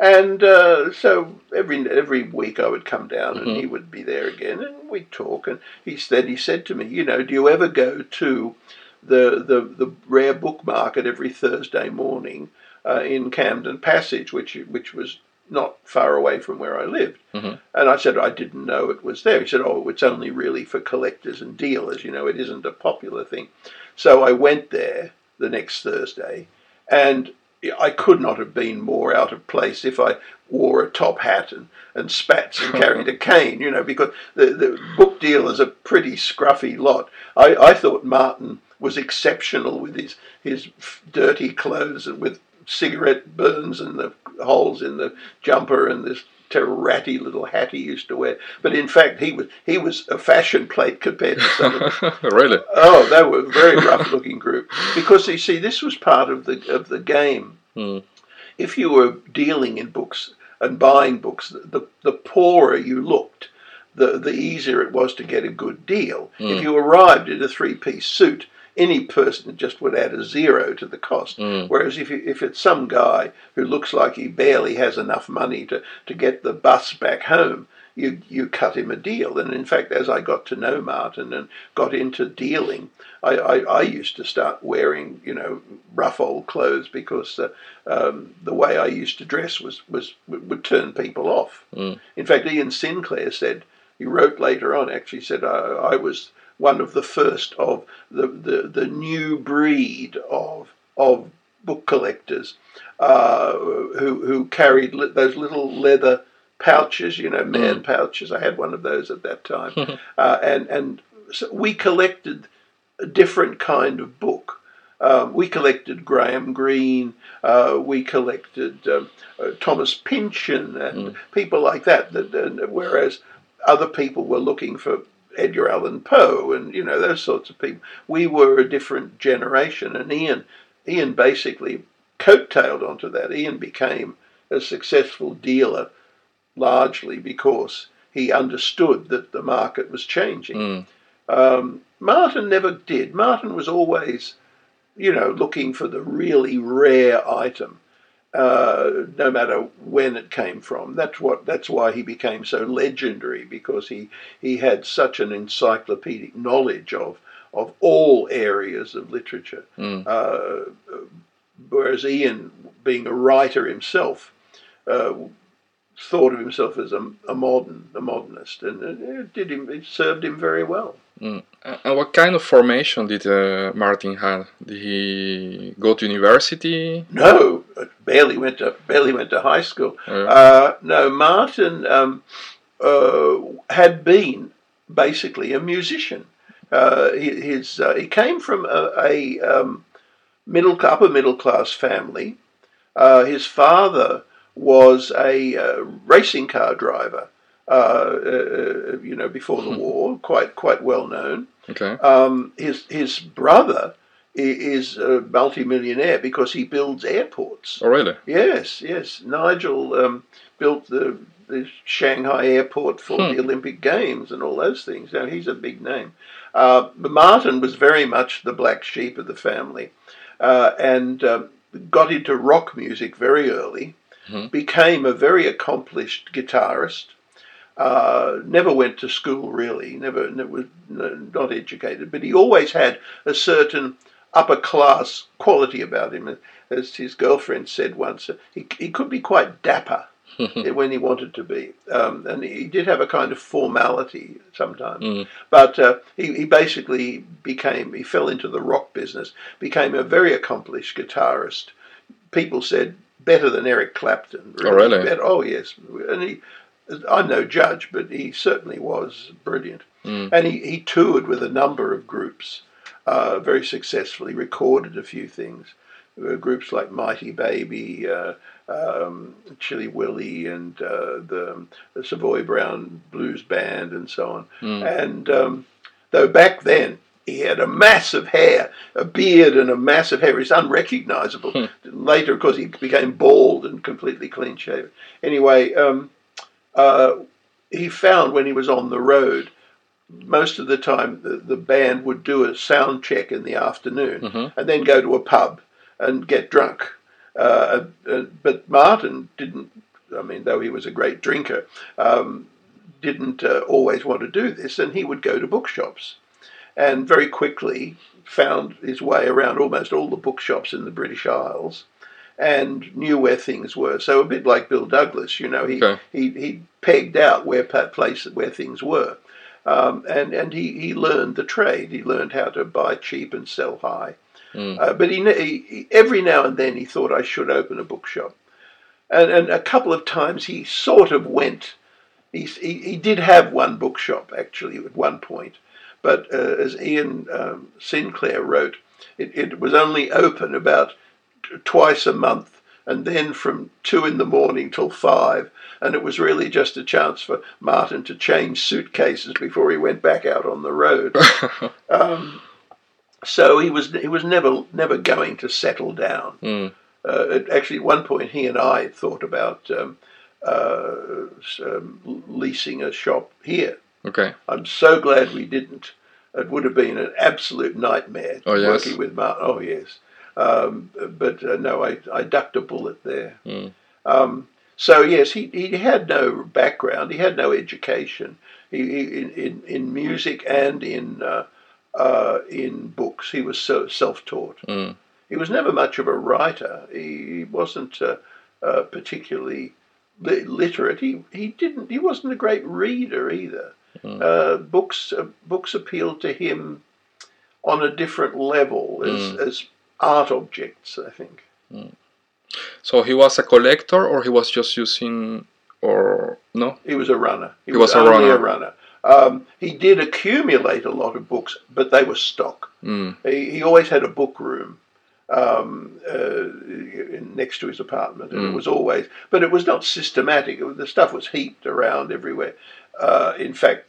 and uh, so every every week I would come down and Mhm. he would be there again, and we'd talk. And he said, he said to me, you know, do you ever go to the the, the rare book market every Thursday morning uh, in Camden Passage, which which was not far away from where I lived. Mhm. And I said I didn't know it was there. He said, "Oh, it's only really for collectors and dealers. You know, it isn't a popular thing." So I went there the next Thursday, and I could not have been more out of place if I wore a top hat and, and spats and carried a cane, you know, because the, the book dealers are a pretty scruffy lot. I, I thought Martin was exceptional with his, his dirty clothes and with cigarette burns and the holes in the jumper and this terrible ratty little hat he used to wear. But in fact, he was he was a fashion plate compared to some of the really? Oh, they were a very rough looking group. Because you see, this was part of the of the game. Mm. If you were dealing in books and buying books, the the poorer you looked, the the easier it was to get a good deal. If Mm. you arrived in a three piece suit, any person just would add a zero to the cost. Mm. Whereas if you, if it's some guy who looks like he barely has enough money to, to get the bus back home, you you cut him a deal. And in fact, as I got to know Martin and got into dealing, I, I, I used to start wearing you know rough old clothes because uh, um, the way I used to dress was was would turn people off. Mm. In fact, Iain Sinclair said he wrote later on actually said I, I was one of the first of the, the, the new breed of of book collectors uh, who who carried li- those little leather pouches, you know, man pouches. I had one of those at that time, uh, and and so we collected a different kind of book. Um, we collected Graham Greene. Uh, we collected um, uh, Thomas Pynchon and people like that. That and whereas other people were looking for Edgar Allan Poe and you know those sorts of people. We were a different generation, and Iain Iain basically coattailed onto that. Iain became a successful dealer largely because he understood that the market was changing. Mm. Um, Martin never did. Martin was always, you know, looking for the really rare item, uh, no matter when it came from. That's what. That's why he became so legendary because he he had such an encyclopedic knowledge of of all areas of literature. Mm. Uh, whereas Iain, being a writer himself, uh, thought of himself as a, a modern, a modernist, and it, it did him. It served him very well. Mm. And what kind of formation did uh, Martin have? Did he go to university? No, barely went to barely went to high school. Uh, Uh, no, Martin um, uh, had been basically a musician. Uh, he- his uh, he came from a, a um, middle upper middle class family. Uh, his father was a uh, racing car driver. Uh, uh, you know, before the war, quite quite well known. okay. Um, his his brother is a multimillionaire because he builds airports. Oh, really? Yes, yes. Nigel um, built the, the Shanghai airport for Hmm. the Olympic Games and all those things. Now he's a big name. Uh, but Martin was very much the black sheep of the family, uh, and um, got into rock music very early. Hmm. Became a very accomplished guitarist. Uh, never went to school really. Never, never was not educated, but he always had a certain upper class quality about him. As his girlfriend said once, he, he could be quite dapper when he wanted to be. Um, and he did have a kind of formality sometimes. Mm. But uh, he, he basically became, he fell into the rock business, became a very accomplished guitarist. People said better than Eric Clapton. Oh, really? Better. Oh, yes. And he, I'm no judge, but he certainly was brilliant. Mm. And he, he toured with a number of groups uh, very successfully, recorded a few things. uh, groups like Mighty Baby, uh, um, Chilli Willi, and uh, the, the, Savoy Brown Blues Band, and so on. Mm. And um, though back then he had a massive hair, a beard, and a massive hair. He's unrecognizable. Hmm. Later, of course, he became bald and completely clean shaven. Anyway, um, uh, he found when he was on the road, most of the time the, the band would do a sound check in the afternoon Mhm. and then go to a pub and get drunk. Uh, uh, but Martin didn't, I mean, though he was a great drinker, um, didn't uh, always want to do this, and he would go to bookshops and very quickly found his way around almost all the bookshops in the British Isles and knew where things were. So a bit like Bill Douglas, you know, he Okay. he, he pegged out where places where things were, um, and and he, he learned the trade. He learned how to buy cheap and sell high. Mm. Uh, but he, he, every now and then he thought I should open a bookshop, and and a couple of times he sort of went. He he, he did have one bookshop actually at one point, but uh, as Iain um, Sinclair wrote, it, it was only open about twice a month, and then from two in the morning till five. And it was really just a chance for Martin to change suitcases before he went back out on the road. Um, so he was he was never never going to settle down. Mm. Uh, actually, at one point, he and I thought about um, uh, um, leasing a shop here. Okay. I'm so glad we didn't. It would have been an absolute nightmare Oh, yes? working with Martin. Oh yes, um, but uh, no, I, I ducked a bullet there. Mm. Um, so yes, he, he had no background. He had no education. He, he in, in in music and in uh, uh, in books. He was so self-taught. Mm. He was never much of a writer. He wasn't uh, uh, particularly li- literate. He he didn't. He wasn't a great reader either. Mm. Uh, books uh, books appealed to him on a different level as Mm. as art objects. I think. So he was a collector, or he was just using, or no? He was a runner. He was a only runner. a runner. Um, he did accumulate a lot of books, but they were stock. Mm. He, he always had a book room um, uh, in- next to his apartment, and it Mm. was always, but it was not systematic. It was- the stuff was heaped around everywhere. Uh, in fact,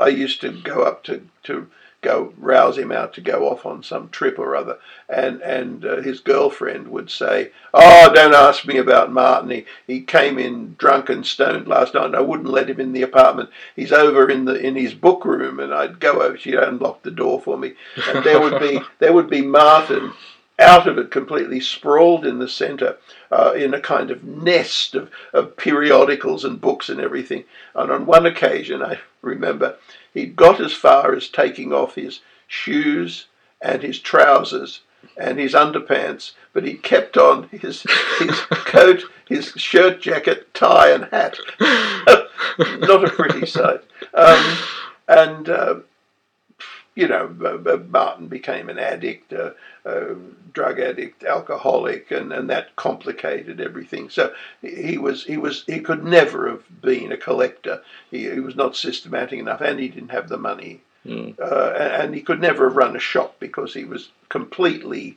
I used to go up to, to go rouse him out to go off on some trip or other, and and uh, his girlfriend would say, "Oh, don't ask me about Martin. He, he came in drunk and stoned last night, and I wouldn't let him in the apartment. He's over in the in his book room, and I'd go over. She'd unlock the door for me, and there would be there would be Martin." Out of it, completely sprawled in the centre, uh, in a kind of nest of, of periodicals and books and everything. And on one occasion, I remember, he'd got as far as taking off his shoes and his trousers and his underpants, but he kept on his his coat, his shirt, jacket, tie, and hat. Not a pretty sight. Um, and uh, you know, Martin became an addict, uh, uh, drug addict, alcoholic, and, and that complicated everything. So he was he was he could never have been a collector. He, he was not systematic enough, and he didn't have the money Mm. uh, and he could never have run a shop because he was completely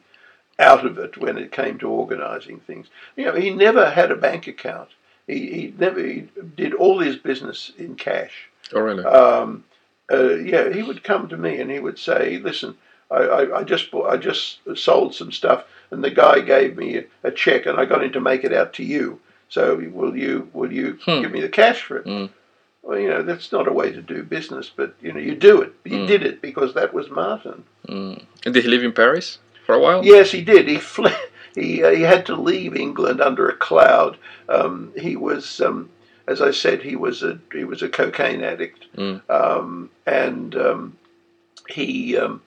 out of it when it came to organising things. You know, he never had a bank account. He, he never he did all his business in cash. Oh, really? Um, uh, yeah, he would come to me and he would say, "Listen, I, I, I just bought, I just sold some stuff, and the guy gave me a, a check, and I got him to make it out to you. So will you will you Hmm. give me the cash for it?" Mm. Well, you know, that's not a way to do business, but you know, you do it. You Mm. did it because that was Martin. Mm. And did he live in Paris for a while? Yes, he did. He fled. He uh, he had to leave England under a cloud. Um, he was, um, as I said, he was a he was a cocaine addict, Mm. um, and um, he um,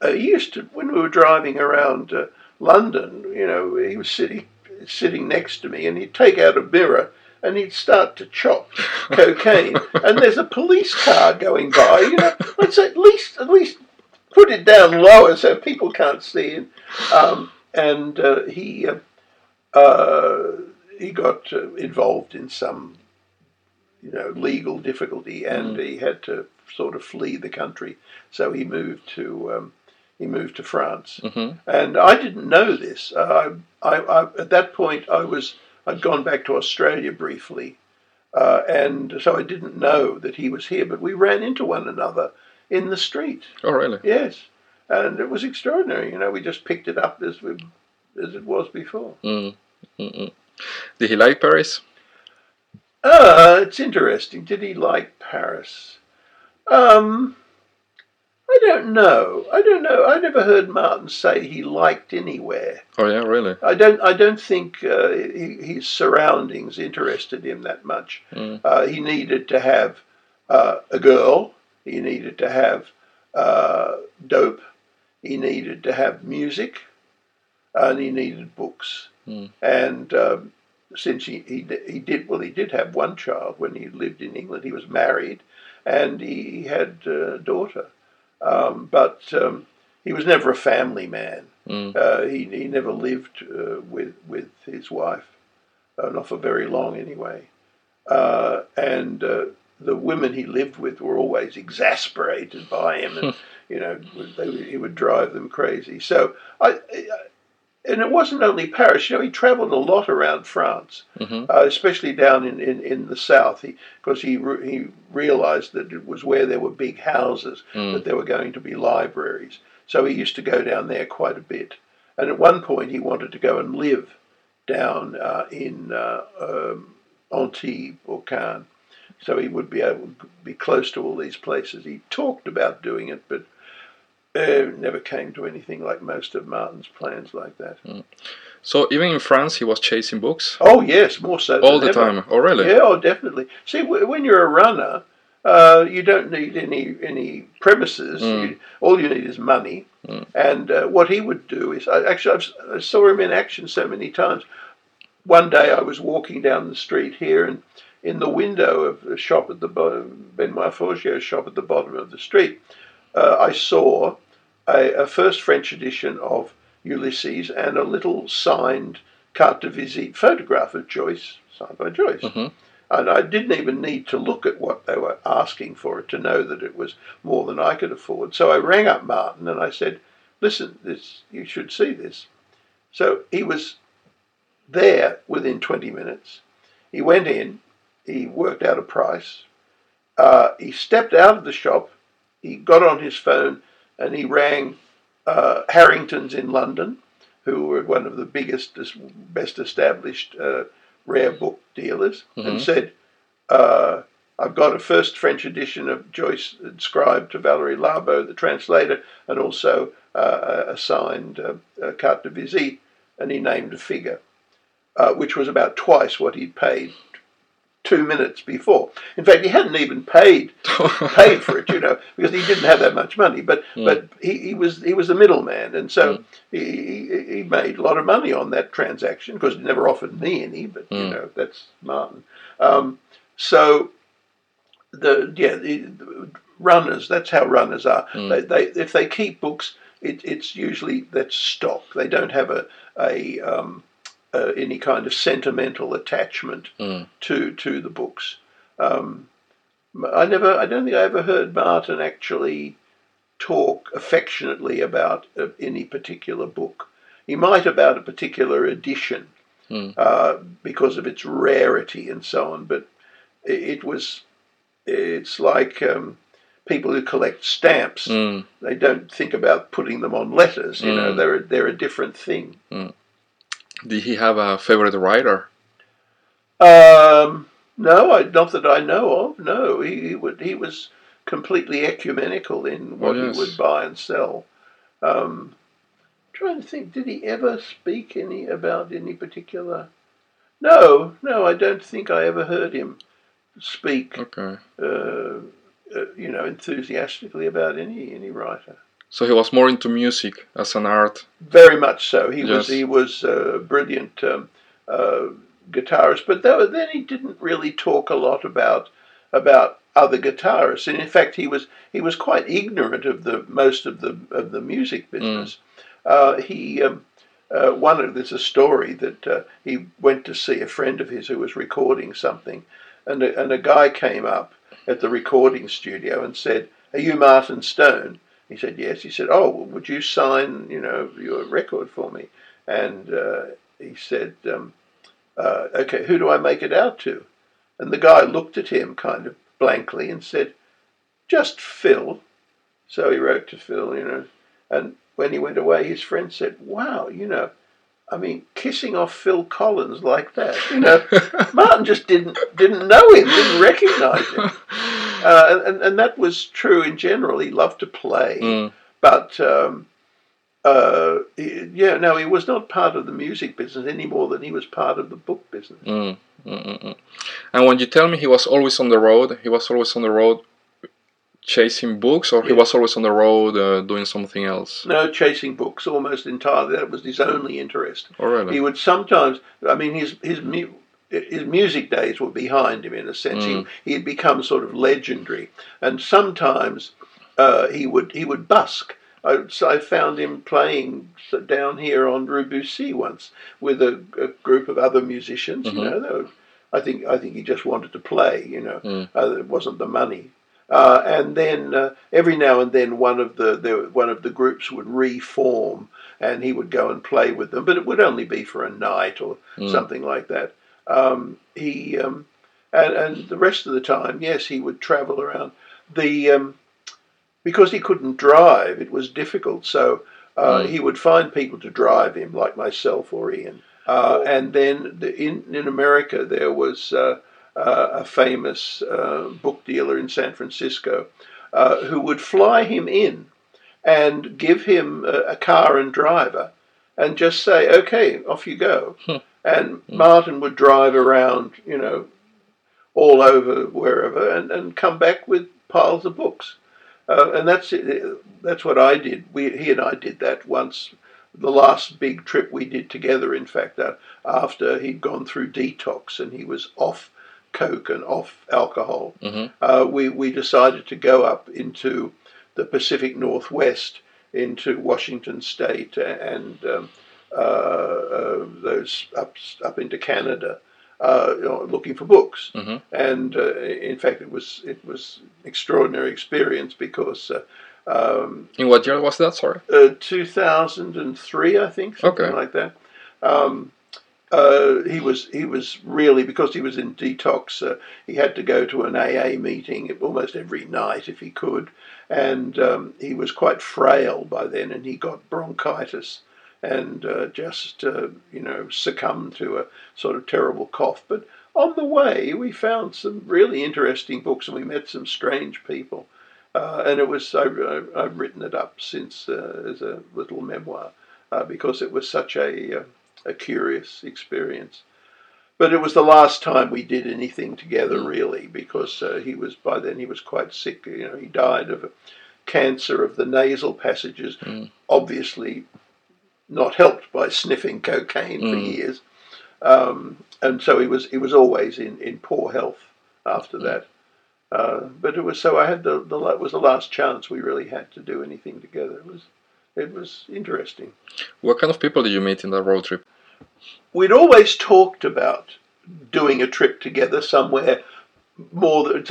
uh, he used to when we were driving around uh, London. You know, he was sitting sitting next to me, and he'd take out a mirror. And he'd start to chop cocaine, and there's a police car going by. You know, let's at least at least put it down lower so people can't see him. Um, and uh, he uh, uh, he got uh, involved in some you know legal difficulty, and he had to sort of flee the country. So he moved to um, he moved to France, hmm and I didn't know this. Uh, I, I, at that point, I was I'd gone back to Australia briefly, uh, and so I didn't know that he was here. But we ran into one another in the street. Oh, really? Yes, and it was extraordinary. You know, we just picked it up as we, as it was before. Mm. Did he like Paris? Uh, it's interesting. Did he like Paris? Um, I don't know. I don't know. I never heard Martin say he liked anywhere. Oh, yeah, really? I don't. I don't think uh, he, his surroundings interested him that much. Mm. Uh, he needed to have uh, a girl. He needed to have uh, dope. He needed to have music, and he needed books. Mm. And um, since he, he he did well, he did have one child when he lived in England. He was married, and he had a daughter. Um, but um, he was never a family man. Mm. Uh, he he never lived uh, with with his wife, uh, not for very long anyway. Uh, and uh, the women he lived with were always exasperated by him, and you know they, he would drive them crazy. So I. I and it wasn't only Paris. You know, he travelled a lot around France, hmm uh, especially down in, in, in the south, because he, re- he realised that it was where there were big houses Mm. that there were going to be libraries. So he used to go down there quite a bit. And at one point, he wanted to go and live down uh, in uh, um, Antibes or Cannes. So he would be able to be close to all these places. He talked about doing it, but uh, never came to anything like most of Martin's plans like that. So even in France, he was chasing books Oh yes, more so all the ever. time. Oh, really? Yeah, oh, definitely. See, w- when you're a runner, uh, you don't need any any premises. Mm. You, all you need is money. Mm. And uh, what he would do is, I, actually, I've, I saw him in action so many times. One day, I was walking down the street here, and in the window of the shop at the bottom, Benoit shop at the bottom of the street, uh, I saw a, a first French edition of Ulysses and a little signed carte de visite photograph of Joyce, signed by Joyce. Mhm. And I didn't even need to look at what they were asking for it to know that it was more than I could afford. So I rang up Martin and I said, "Listen, this you should see this." So he was there within 20 minutes. He went in, he worked out a price. Uh, he stepped out of the shop, he got on his phone, and he rang uh, Harrington's in London, who were one of the biggest, best established uh, rare book dealers, and Mhm. said, uh, I've got a first French edition of Joyce inscribed to Valery Larbaud, the translator, and also uh, a signed uh, uh, carte de visite, and he named a figure, uh, which was about twice what he'd paid two minutes before. In fact, he hadn't even paid paid for it, you know, because he didn't have that much money. But Mm. but he, he was he was the middleman, and so Mm. he, he he made a lot of money on that transaction because he never offered me any. But you Mm. know, that's Martin. Um, so the yeah the, runners that's how runners are. Mm. They, they if they keep books, it, it's usually that's stock. They don't have a a um, uh, any kind of sentimental attachment Mm. to to the books. Um, I never, I don't think I ever heard Martin actually talk affectionately about uh, any particular book. He might about a particular edition Mm. uh, because of its rarity and so on, but it, was, it's like um, people who collect stamps. Mm. They don't think about putting them on letters. You know, Mm. they're they're a different thing. Did he have a favorite writer? Um, no, I, not that I know of. No, he, he would. He was completely ecumenical in what yes. he would buy and sell. Um, trying to think, did he ever speak any about any particular? No, no, I don't think I ever heard him speak. Okay. Uh, uh, you know, enthusiastically about any any writer. So he was more into music as an art. Very much so. He was he was a brilliant um, uh, guitarist, but then he didn't really talk a lot about about other guitarists. And in fact, he was he was quite ignorant of the most of the of the music business. Uh, he um, uh, one of there's a story that uh, he went to see a friend of his who was recording something, and a, and a guy came up at the recording studio and said, "Are you Martin Stone?" He said, yes. He said, oh, well, would you sign, you know, your record for me? And uh, he said, um, uh, okay, who do I make it out to? And the guy looked at him kind of blankly and said, just Phil. So he wrote to Phil, you know, and when he went away, his friend said, wow, you know, I mean, kissing off Phil Collins like that, you know, Martin just didn't didn't know him, didn't recognise him, uh, and and that was true in general. He loved to play, Mm. but um, uh, yeah, no, he was not part of the music business any more than he was part of the book business. Mm, mm, mm, mm. And when you tell me he was always on the road, he was always on the road chasing books, or he was always on the road uh, doing something else? No, chasing books almost entirely. That was his only interest. Oh, really? He would sometimes, I mean, his his his music days were behind him in a sense. Mm. He he had become sort of legendary, and sometimes uh, he would he would busk. I, so I found him playing down here on Rue Buci once with a, a group of other musicians. Mhm. You know, were, I think I think he just wanted to play. You know, Mm. uh, it wasn't the money. Uh, and then uh, every now and then one of the, the one of the groups would reform, and he would go and play with them, but it would only be for a night or Mm. something like that. Um, he um, and, and the rest of the time, yes, he would travel around. The um, because he couldn't drive, it was difficult. So uh, Mm. he would find people to drive him, like myself or Iain. Uh, and then the, in in America, there was uh, uh, a famous uh, book dealer in San Francisco uh, who would fly him in and give him a, a car and driver, and just say, "Okay, off you go." And Martin would drive around, you know, all over wherever, and, and come back with piles of books. Uh, and that's. That's what I did. We, he and I did that once. The last big trip we did together, in fact, uh, after he'd gone through detox and he was off coke and off alcohol, Mhm. uh, we we decided to go up into the Pacific Northwest, into Washington State and um, uh, uh, those up up into Canada, uh, you know, looking for books. Mhm. And uh, in fact, it was it was an extraordinary experience because. Uh, um, In what year was that? Sorry. uh, 2003, I think, something Okay. like that. Um, uh, he was he was really because he was in detox. Uh, he had to go to an AA meeting almost every night if he could, and um, he was quite frail by then, and he got bronchitis and uh, just uh, you know succumbed to a sort of terrible cough. But on the way, we found some really interesting books, and we met some strange people. Uh, and it was I, I've written it up since uh, as a little memoir uh, because it was such a uh, a curious experience. But it was the last time we did anything together, Mm. really, because uh, he was by then he was quite sick. You know, he died of a cancer of the nasal passages, Mm. obviously not helped by sniffing cocaine for Mm. years. Um, and so he was he was always in, in poor health after Mm. that. Uh, but it was so I had the, the it was the last chance we really had to do anything together. It was it was interesting. What kind of people did you meet in that road trip? We'd always talked about doing a trip together somewhere more than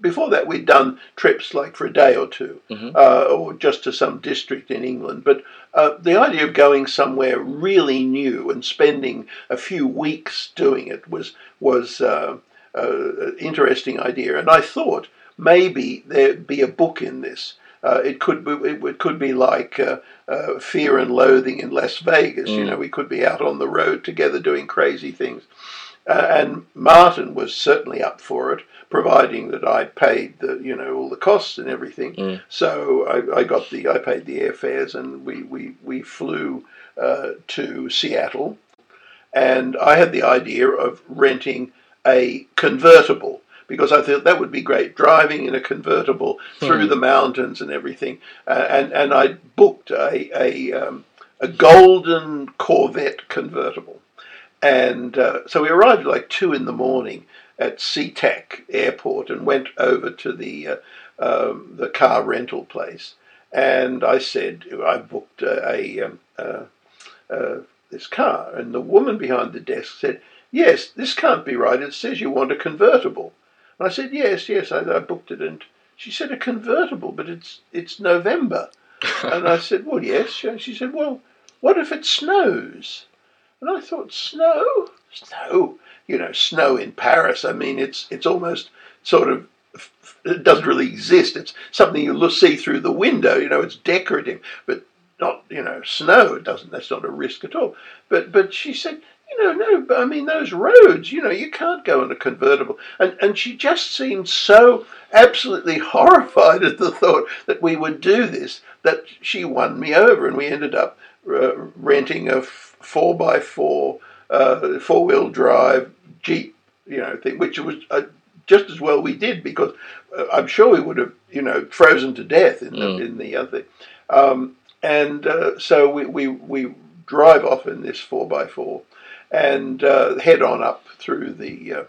before that we'd done trips like for a day or 2 Mhm. uh, or just to some district in England. But uh, the idea of going somewhere really new and spending a few weeks doing it was was uh, uh, an interesting idea. And I thought maybe there'd be a book in this. Uh, it could be it, could be like uh, uh, Fear and Loathing in Las Vegas. You Mm. know, we could be out on the road together doing crazy things. Uh, and Martin was certainly up for it, providing that I paid the you know all the costs and everything. Mm. So I, I got the I paid the airfares and we we we flew uh, to Seattle, and I had the idea of renting a convertible because I thought that would be great driving in a convertible through Hmm. the mountains and everything. Uh, and and I booked a a, um, a golden Corvette convertible, and uh, so we arrived at like two in the morning at SeaTac Airport and went over to the uh, um, the car rental place. And I said I booked a, a um, uh, uh, this car, and the woman behind the desk said, "Yes, this can't be right. It says you want a convertible." And I said, "Yes, yes, I, I booked it." And She said, a convertible, but it's it's November. and I said, well, yes. And she said, well, what if it snows? And I thought, snow? Snow? You know, snow in Paris. I mean, it's it's almost sort of it doesn't really exist. It's something you see through the window. You know, it's decorative, but not you know snow. It doesn't. That's not a risk at all. But but she said, you know, no. But I mean, those roads. You know, you can't go in a convertible. And and she just seemed so absolutely horrified at the thought that we would do this that she won me over, and we ended up uh, renting a four by four uh, four wheel drive Jeep. You know, thing, which was uh, just as well we did because uh, I'm sure we would have, you know, frozen to death in the, mm. in the other. Um, and uh, so we, we, we drive off in this 4x4 and uh, head on up through the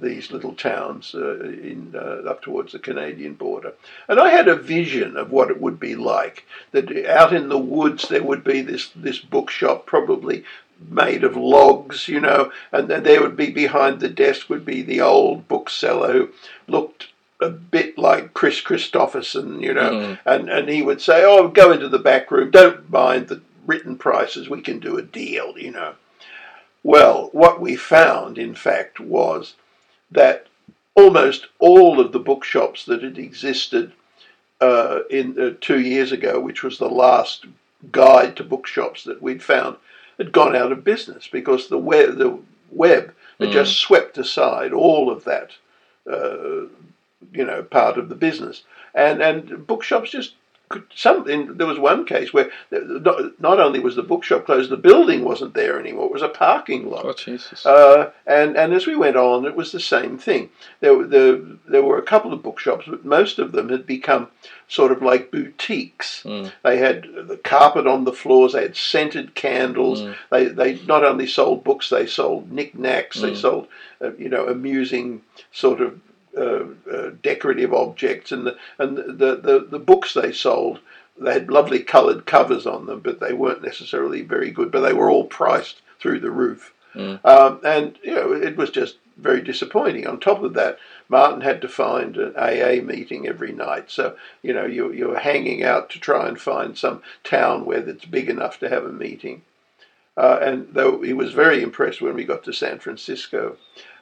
these little towns uh, in uh, up towards the Canadian border. And I had a vision of what it would be like. That out in the woods there would be this this bookshop, probably made of logs, you know, and then there would be behind the desk would be the old bookseller who looked a bit like Kris Kristofferson, you know, mm. and, and he would say, Oh, go into the back room, don't mind the written prices, we can do a deal, you know. Well, what we found, in fact, was that almost all of the bookshops that had existed uh, in uh, two years ago, which was the last guide to bookshops that we'd found, had gone out of business because the web, the web had mm. just swept aside all of that, uh, you know, part of the business, and and bookshops just something. There was one case where not, not, only was the bookshop closed, the building wasn't there anymore. It was a parking lot. Oh Jesus! Uh, and and as we went on, it was the same thing. There, there there were a couple of bookshops, but most of them had become sort of like boutiques. Mm. They had the carpet on the floors. They had scented candles. Mm. They they not only sold books, they sold knickknacks. Mm. They sold uh, you know amusing sort of uh, uh, decorative objects, and the, and the, the, the books they sold. They had lovely coloured covers on them, but they weren't necessarily very good. But they were all priced through the roof, mm. um, and you know it was just very disappointing. On top of that, Martin had to find an AA meeting every night. So, you know, you're, you're hanging out to try and find some town where it's big enough to have a meeting. Uh, and though he was very impressed when we got to San Francisco,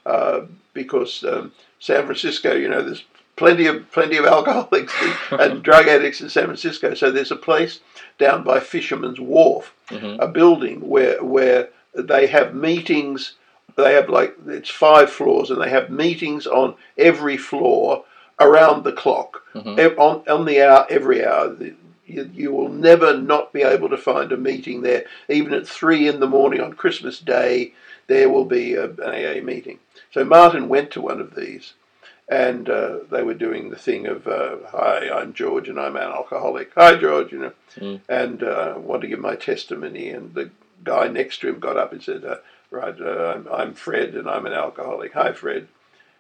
uh, because um, San Francisco, you know, there's plenty of plenty of alcoholics and drug addicts in San Francisco. So there's a place down by Fisherman's Wharf, mm-hmm. a building where where they have meetings. They have like it's five floors, and they have meetings on every floor around the clock, mm-hmm. on on the hour, every hour. You, you will never not be able to find a meeting there, even at three in the morning on Christmas Day there will be a, an AA meeting. So Martin went to one of these, and uh, they were doing the thing of, uh, "Hi, I'm George, and I'm an alcoholic." Hi, George, you know, mm. and uh, want to give my testimony. And the guy next to him got up and said, uh, "Right, uh, I'm, I'm, Fred, and I'm an alcoholic." Hi, Fred.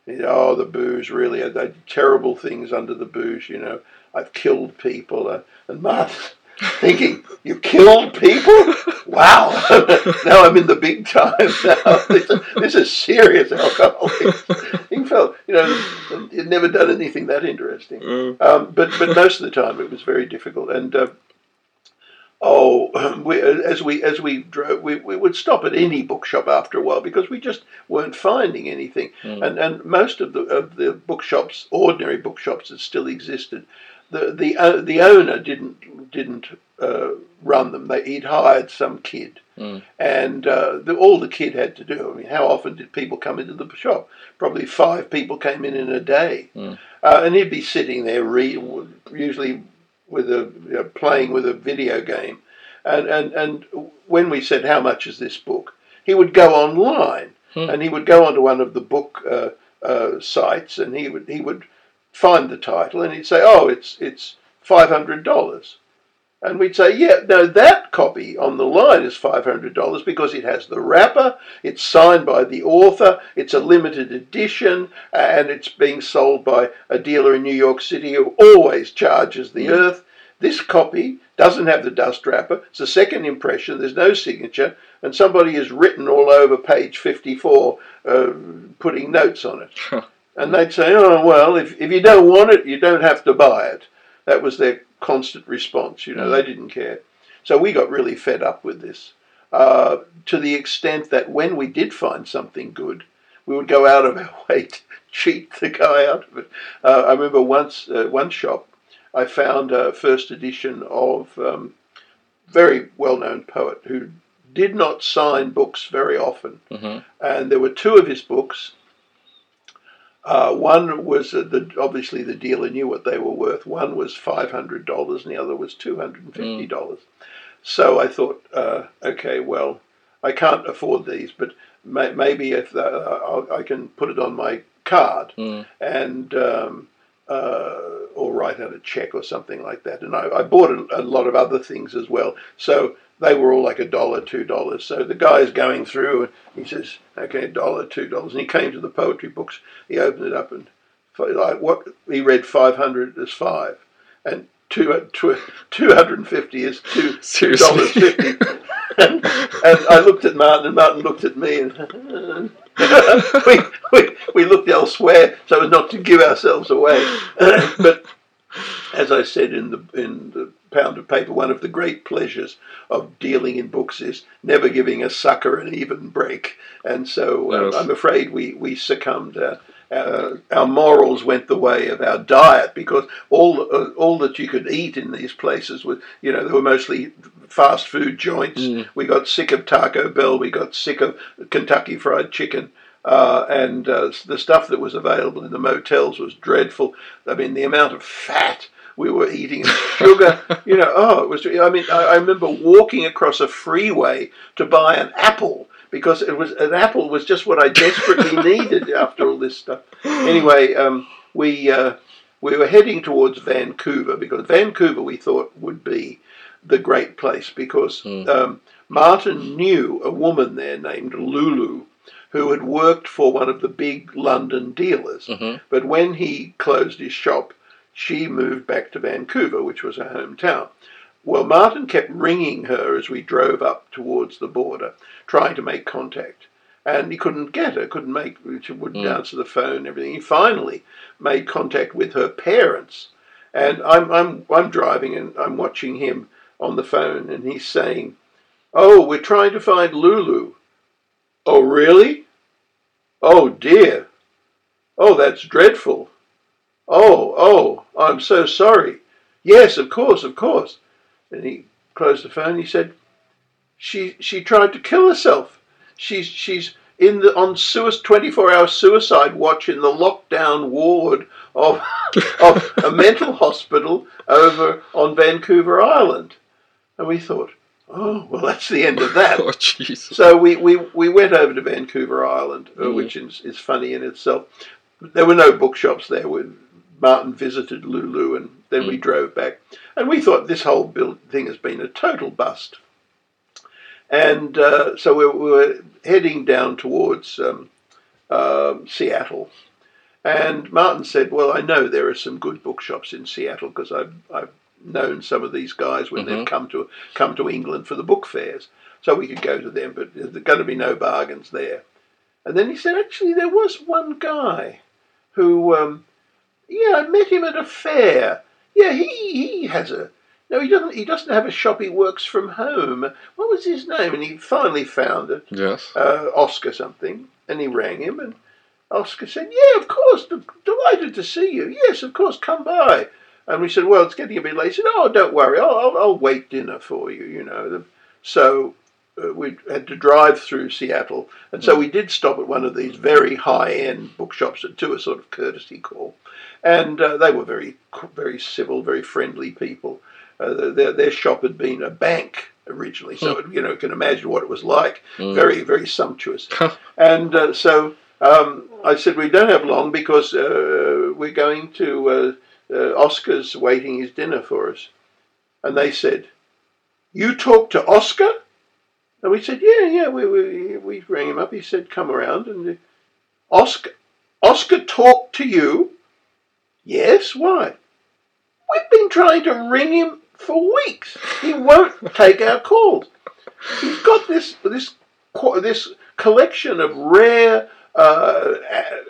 He said, oh, the booze really. I did terrible things under the booze. You know, I've killed people. Uh, and Martin thinking, you killed people? Wow. now I'm in the big time now. This, this is serious alcoholics. He felt, you know, he'd never done anything that interesting. Mm. Um, but, but most of the time it was very difficult. And, uh, oh, we, as we as we drove, we, we would stop at any bookshop after a while because we just weren't finding anything. Mm. And and most of the of the bookshops, ordinary bookshops that still existed, the the uh, the owner didn't didn't uh, run them. They, he'd hired some kid, mm. and uh, the, all the kid had to do. I mean, how often did people come into the shop? Probably five people came in in a day, mm. and he'd be sitting there, re- usually with a you know, playing with a video game, and and and when we said how much is this book, he would go online, mm. and he would go onto one of the book uh, uh, sites, and he would he would find the title, and he'd say, "Oh, it's it's five hundred dollars," and we'd say, "Yeah, no, that copy on the line is five hundred dollars because it has the wrapper, it's signed by the author, it's a limited edition, and it's being sold by a dealer in New York City who always charges the mm. earth." This copy doesn't have the dust wrapper. It's a second impression. There's no signature, and somebody has written all over page 54, uh, putting notes on it. And they'd say, oh, well, if, if you don't want it, you don't have to buy it. That was their constant response. You know, they didn't care. So we got really fed up with this uh, to the extent that when we did find something good, we would go out of our way to cheat the guy out of it. Uh, I remember once, uh, one shop, I found a first edition of um, very well-known poet who did not sign books very often, hmm and there were two of his books. Uh, one was uh, the obviously the dealer knew what they were worth. One was five hundred dollars, and the other was two hundred and fifty dollars. So I thought, uh, okay, well, I can't afford these, but may, maybe if I'll, I can put it on my card Mm. and um, uh, or write out a check or something like that. And I, I bought a, a lot of other things as well. So they were all like a dollar, two dollars. So the guy's going through and he says, "Okay, a dollar, two dollars." And he came to the poetry books. He opened it up and like what he read five hundred as five, and two, two, 250 is two two dollars fifty. and, and I looked at Martin, and Martin looked at me, and we, we, we looked elsewhere so as not to give ourselves away. but as I said in the in the pound of paper, one of the great pleasures of dealing in books is never giving a sucker an even break. And so uh, I'm afraid we we succumbed. Uh, uh, our morals went the way of our diet because all uh, all that you could eat in these places was you know they were mostly fast food joints. Mm. We got sick of Taco Bell. We got sick of Kentucky Fried Chicken. Uh, and uh, the stuff that was available in the motels was dreadful. I mean, the amount of fat we were eating sugar, you know, oh, it was. I mean, I, I remember walking across a freeway to buy an apple because it was an apple was just what I desperately needed after all this stuff. Anyway, um, we uh, we were heading towards Vancouver because Vancouver we thought would be the great place because Mm. um, Martin knew a woman there named Lulu who had worked for one of the big London dealers. hmm But when he closed his shop, she moved back to Vancouver, which was her hometown. Well, Martin kept ringing her as we drove up towards the border, trying to make contact. And he couldn't get her, couldn't make, she wouldn't Mm. answer the phone everything. He finally made contact with her parents. And I'm, I'm, I'm driving and I'm watching him on the phone and he's saying, Oh, we're trying to find Lulu. Oh, really? Oh, dear. Oh, that's dreadful. Oh, oh, I'm so sorry. Yes, of course, of course. And he closed the phone. He said, "She she tried to kill herself. She's she's in the on suicide, 24 hour suicide watch in the lockdown ward of of a mental hospital over on Vancouver Island." And we thought, "Oh, well, that's the end of that." Oh Jesus! So we, we, we went over to Vancouver Island, Mm. which is, is funny in itself. There were no bookshops there. We, Martin visited Lulu and then we drove back. And we thought this whole build thing has been a total bust. And uh, so we, we were heading down towards um, um Seattle. And Martin said, Well, I know there are some good bookshops in Seattle because I've, I've known some of these guys when they've Mhm. come to, come to England for the book fairs so we could go to them, but there's going to be no bargains there. And then he said, actually, there was one guy who, um, yeah, I met him at a fair. Yeah, he he has a no, he doesn't. He doesn't have a shop. He works from home. What was his name? And he finally found it, Yes. uh, Oscar something. And he rang him, and Oscar said, "Yeah, of course, d- delighted to see you. Yes, of course, come by." And we said, "Well, it's getting a bit late." He said, "Oh, don't worry. I'll I'll, I'll wait dinner for you." You know. So uh, we had to drive through Seattle, and so we did stop at one of these very high-end bookshops and do a sort of courtesy call, and uh, they were very very civil, very friendly people. Uh, their their shop had been a bank originally, so it, you know you can imagine what it was like. Mm. Very very sumptuous, and uh, so. Um, I said we don't have long because uh, we're going to uh, uh, Oscar's waiting his dinner for us, and they said, "You talked to Oscar?" And we said, "Yeah, yeah." We we, we rang him up. He said, "Come around." And Oscar, Oscar talked to you? Yes. Why? We've been trying to ring him for weeks. He won't take our calls. He's got this this this collection of rare uh,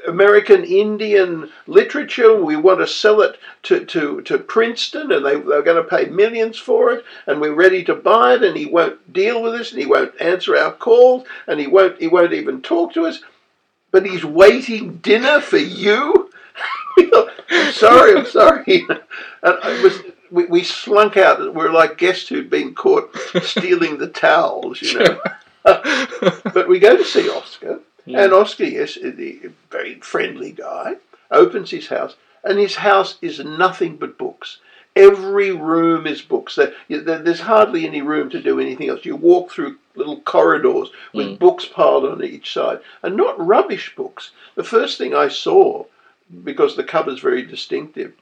American Indian literature. We want to sell it to, to, to Princeton, and they, they're going to pay millions for it, and we're ready to buy it. And he won't deal with us, and he won't answer our calls, and he won't he won't even talk to us. But he's waiting dinner for you. Sorry, I'm sorry. And it was we, we slunk out. We're like guests who'd been caught stealing the towels, you know. but we go to see Oscar, yeah. and Oscar, yes, the very friendly guy, opens his house, and his house is nothing but books. Every room is books. There's hardly any room to do anything else. You walk through little corridors with mm. books piled on each side, and not rubbish books. The first thing I saw, because the cover's very distinctive,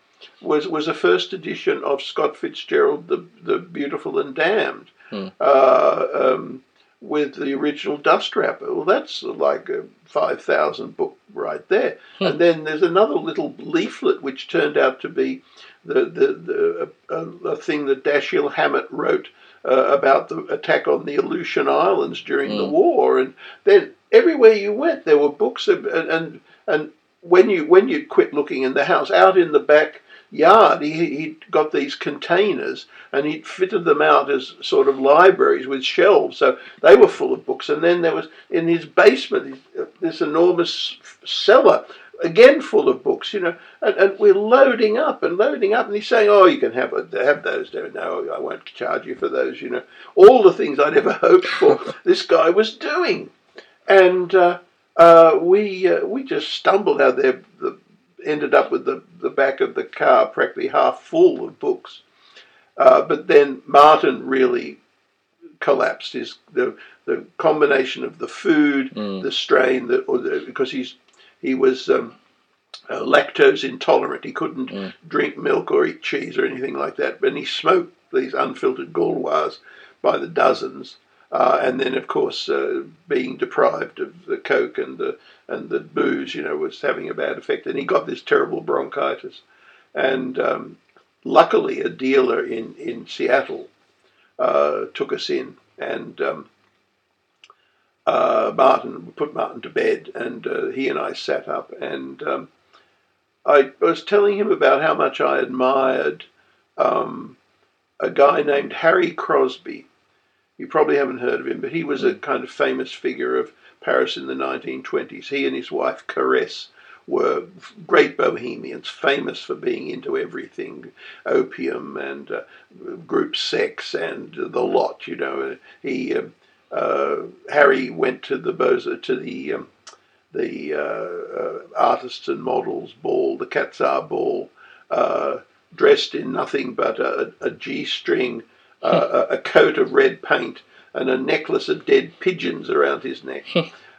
was was a first edition of Scott Fitzgerald, the the Beautiful and Damned. Mm. Uh, um, with the original dust wrapper. Well, that's like a 5,000 book right there. Hmm. And then there's another little leaflet which turned out to be the, the, the a, a thing that Dashiell Hammett wrote uh, about the attack on the Aleutian Islands during the hmm. war. And then everywhere you went, there were books. and, and, and when you when you quit looking in the house, out in the back yard, he, he'd got these containers and he'd fitted them out as sort of libraries with shelves. So they were full of books. And then there was in his basement this enormous cellar, again full of books, you know. And, and we're loading up and loading up. And he's saying, Oh, you can have, have those. No, I won't charge you for those, you know. All the things I'd ever hoped for, this guy was doing. And uh, uh, we uh, we just stumbled out there. The, ended up with the, the back of the car practically half full of books. Uh, but then Martin really collapsed. His the the combination of the food, mm. the strain, the, or the, because he's he was um, uh, lactose intolerant. He couldn't mm. drink milk or eat cheese or anything like that. But he smoked these unfiltered Gauloises by the dozens. Uh, and then, of course, uh, being deprived of the coke and the and the booze, you know, was having a bad effect. And he got this terrible bronchitis. And um, luckily, a dealer in in Seattle uh, took us in, and um, uh, Martin put Martin to bed, and uh, he and I sat up, and um, I was telling him about how much I admired um, a guy named Harry Crosby you probably haven't heard of him, but he was a kind of famous figure of Paris in the 1920s. He and his wife, Caresse, were great bohemians, famous for being into everything, opium and uh, group sex and the lot. You know, he uh, uh, Harry went to the Beaux to the um, the uh, uh, artists and models ball, the Quat'z' ball, uh, dressed in nothing but a, a g-string uh, a, coat of red paint, and a necklace of dead pigeons around his neck.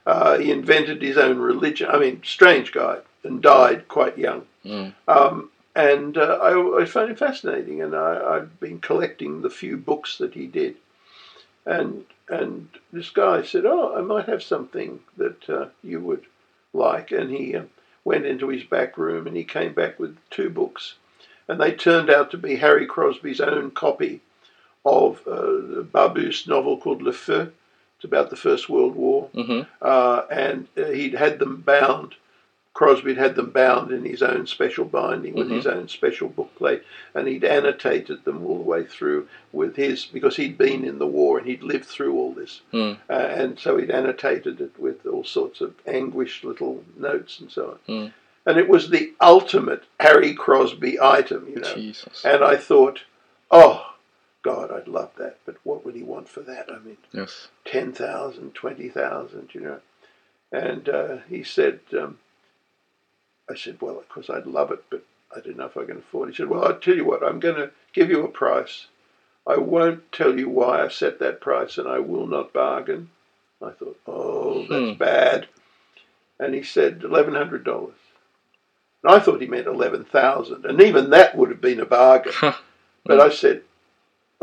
uh, he invented his own religion. I mean, strange guy, and died quite young. Mm. Um, and uh, I, I, found him fascinating, and I, have been collecting the few books that he did. And and this guy said, "Oh, I might have something that uh, you would like." And he uh, went into his back room, and he came back with two books, and they turned out to be Harry Crosby's own copy of uh, Barbusse novel called Le Feu. It's about the First World War. Mm-hmm. Uh, and uh, he'd had them bound. Crosby had them bound in his own special binding with mm-hmm. his own special bookplate, and he'd annotated them all the way through with his because he'd been in the war and he'd lived through all this, mm. uh, and so he'd annotated it with all sorts of anguished little notes and so on. Mm. And it was the ultimate Harry Crosby item, you know. Jesus. And I thought, oh, God, I'd love that, but what would he want for that? I mean, yes, 10,000, 20,000, you know. And uh, he said, um, I said, well, of course I'd love it, but I don't know if I can afford it. He said, well, I'll tell you what, I'm going to give you a price. I won't tell you why I set that price, and I will not bargain. I thought, oh, that's hmm. bad. And he said, $1,100. And I thought he meant 11000 and even that would have been a bargain. but I said,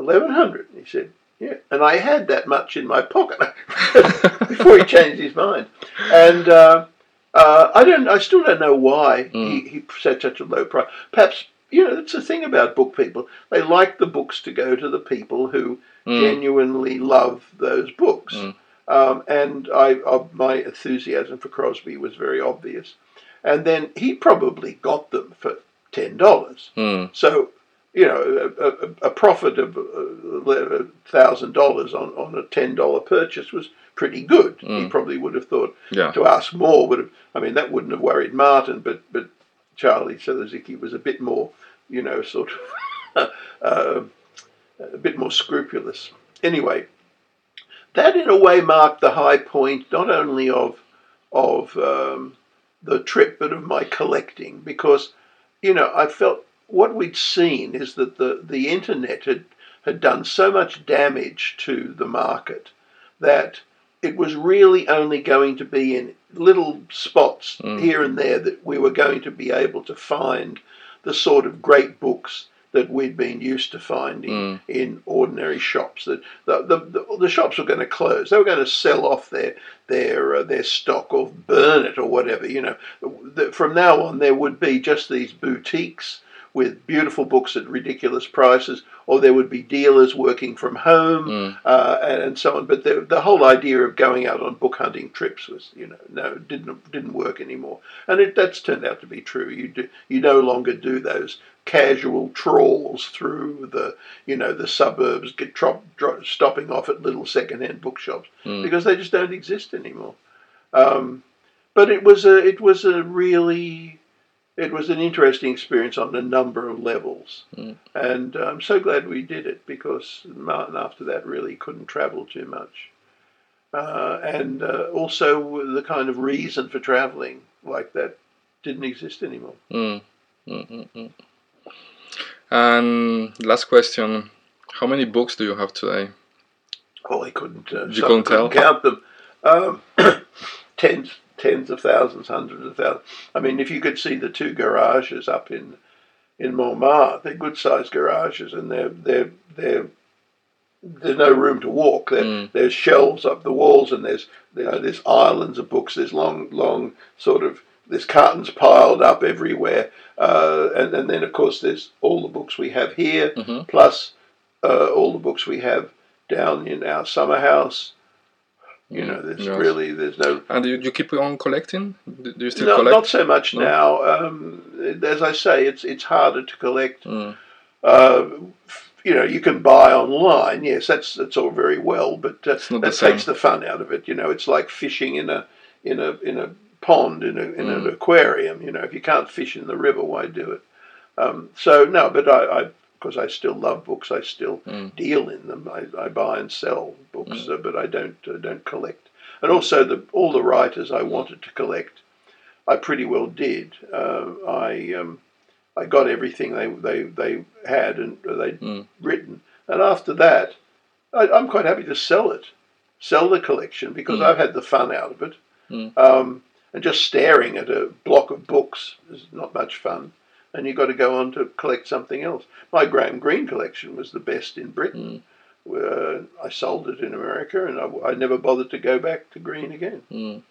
1100 He said, yeah. And I had that much in my pocket before he changed his mind. And uh, uh, I don't, I still don't know why mm. he, he set such a low price. Perhaps, you know, that's the thing about book people. They like the books to go to the people who mm. genuinely love those books. Mm. Um, and I, I, my enthusiasm for Crosby was very obvious. And then he probably got them for ten dollars. Mm. So, you know, a, a, a profit of uh, thousand dollars on on a ten dollar purchase was pretty good. Mm. He probably would have thought Yeah. to ask more would have. I mean, that wouldn't have worried Martin, but but Charlie Seluzicki was a bit more, you know, sort of uh, a bit more scrupulous. Anyway, that in a way marked the high point not only of of um, the trip but of my collecting because you know I felt what we'd seen is that the the internet had had done so much damage to the market that it was really only going to be in little spots Mm. here and there that we were going to be able to find the sort of great books that we'd been used to finding Mm. in ordinary shops. That the, the, the, the shops were going to close. They were going to sell off their their uh, their stock or burn it or whatever. You know, from now on there would be just these boutiques with beautiful books at ridiculous prices, or there would be dealers working from home Mm. uh, and, and so on. But the, the whole idea of going out on book hunting trips was, you know, no, didn't didn't work anymore. And it, that's turned out to be true. You do you no longer do those casual trawls through the, you know, the suburbs, get trop, dro- stopping off at little second-hand bookshops Mm. because they just don't exist anymore. Um, but it was a it was a really it was an interesting experience on a number of levels, Mm. and I'm so glad we did it because Martin after that really couldn't travel too much, uh, and uh, also the kind of reason for traveling like that didn't exist anymore. Mm. And last question: How many books do you have today? Oh, I couldn't. Uh, You couldn't tell? count them. Um, tens, tens of thousands, hundreds of thousands. I mean, if you could see the two garages up in in Montmartre, they're good sized garages, and they're they're they're there's no room to walk. There, Mm. There's shelves up the walls, and there's you know, there's islands of books. There's long, long sort of there's cartons piled up everywhere, uh, and and then of course there's all the books we have here, Mhm. plus uh, all the books we have down in our summer house. You know, there's Yes. really there's no And you, you keep on collecting? Do do you still no, collect? not so much No? now. Um, as I say, it's it's harder to collect. Mm. Uh, you know, you can buy online. Yes, that's that's all very well, but uh, that the takes the fun out of it. You know, it's like fishing in a in a in a pond in a in an Mm. aquarium. You know, if you can't fish in the river, why do it? Um, so no, but I, I because I still love books, I still Mm. deal in them. I, I buy and sell books, uh, but I don't uh, don't collect. And also, the all the writers I wanted to collect, I pretty well did. Uh, I um, I got everything they they, they had and they'd Mm. written, and after that, I, I'm quite happy to sell it, sell the collection because Mm. I've had the fun out of it. Mm. Um, and just staring at a block of books is not much fun. And you've got to go on to collect something else. My Graham Greene collection was the best in Britain. Mm. Uh, I sold it in America, and I, I never bothered to go back to Greene again. Mm.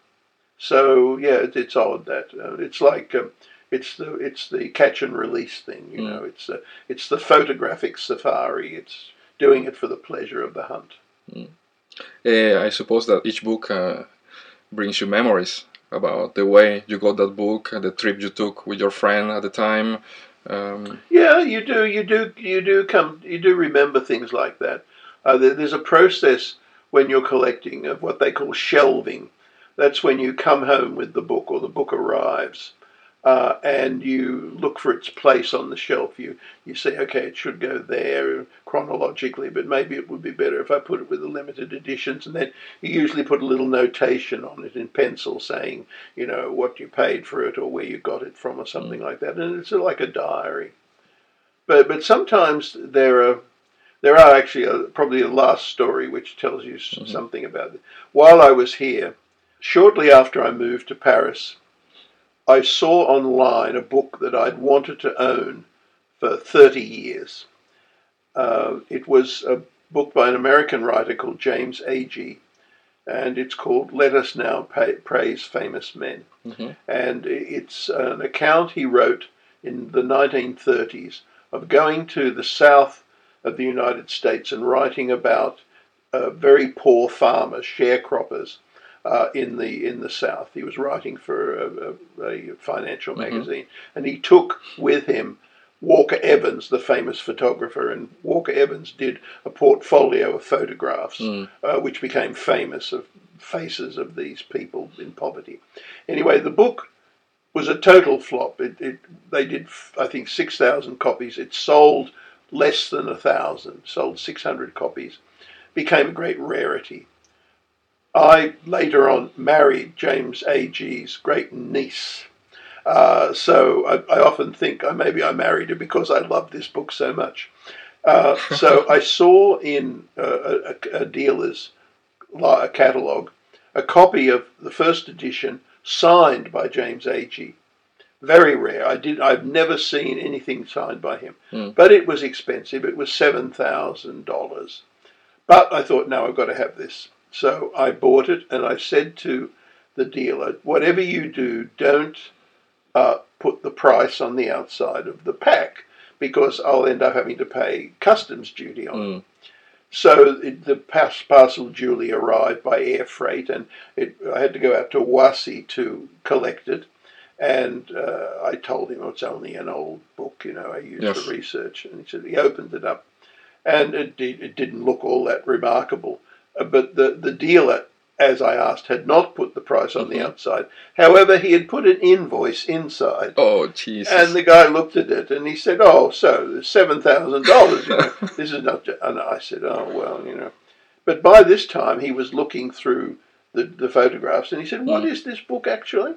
So yeah, it, it's odd that uh, it's like um, it's the it's the catch and release thing. You Mm. know, it's uh, it's the photographic safari. It's doing it for the pleasure of the hunt. Eh, I suppose that each book uh, brings you memories about the way you got that book, and the trip you took with your friend at the time. Um, Yeah, you do. You do. You do come. You do remember things like that. Uh, there, there's a process when you're collecting of what they call shelving. That's when you come home with the book or the book arrives, uh, and you look for its place on the shelf. You you say, okay, it should go there chronologically, but maybe it would be better if I put it with the limited editions. And then you usually put a little notation on it in pencil saying, you know, what you paid for it or where you got it from or something like that. And it's like a diary. But but sometimes there are there are actually a, probably a last story which tells you s Mhm. something about it. While I was here, shortly after I moved to Paris, I saw online a book that I'd wanted to own for 30 years. Uh, it was a book by an American writer called James Agee, and it's called Let Us Now Pay, Praise Famous Men mhm. and it's an account he wrote in the 1930s of going to the south of the United States and writing about uh, very poor farmers, sharecroppers, uh, in the in the South. He was writing for a, a, a financial Mhm. magazine, and he took with him Walker Evans, the famous photographer, and Walker Evans did a portfolio of photographs, Mm. uh, which became famous of faces of these people in poverty. Anyway, the book was a total flop. It, it they did I think six thousand copies. It sold less than a thousand. Sold six hundred copies. Became a great rarity. I later on married James Agee's great niece. Uh, so I, I often think I, maybe I married her because I loved this book so much. Uh, so I saw in uh, a, a dealer's a catalogue a copy of the first edition signed by James A.G. Very rare. I did. I've never seen anything signed by him, Hmm. but it was expensive. It was seven thousand dollars. But I thought, no, I've got to have this. So I bought it, and I said to the dealer, whatever you do, don't uh, put the price on the outside of the pack because I'll end up having to pay customs duty on it. Mm. So it, the pas- parcel duly arrived by air freight, and it, I had to go out to Roissy to collect it. And uh, I told him it's only an old book, you know, I use Yes. for research. And he said he opened it up, and it, it didn't look all that remarkable. Uh, but the, the dealer, as I asked, had not put the price on the Mhm. outside. However, he had put an invoice inside. Oh, Jesus. And the guy looked at it and he said, "Oh, so seven thousand dollars. You know, this is not." ju-" And I said, "Oh well, you know." But by this time, he was looking through the, the photographs and he said, "What Mm. is this book actually?"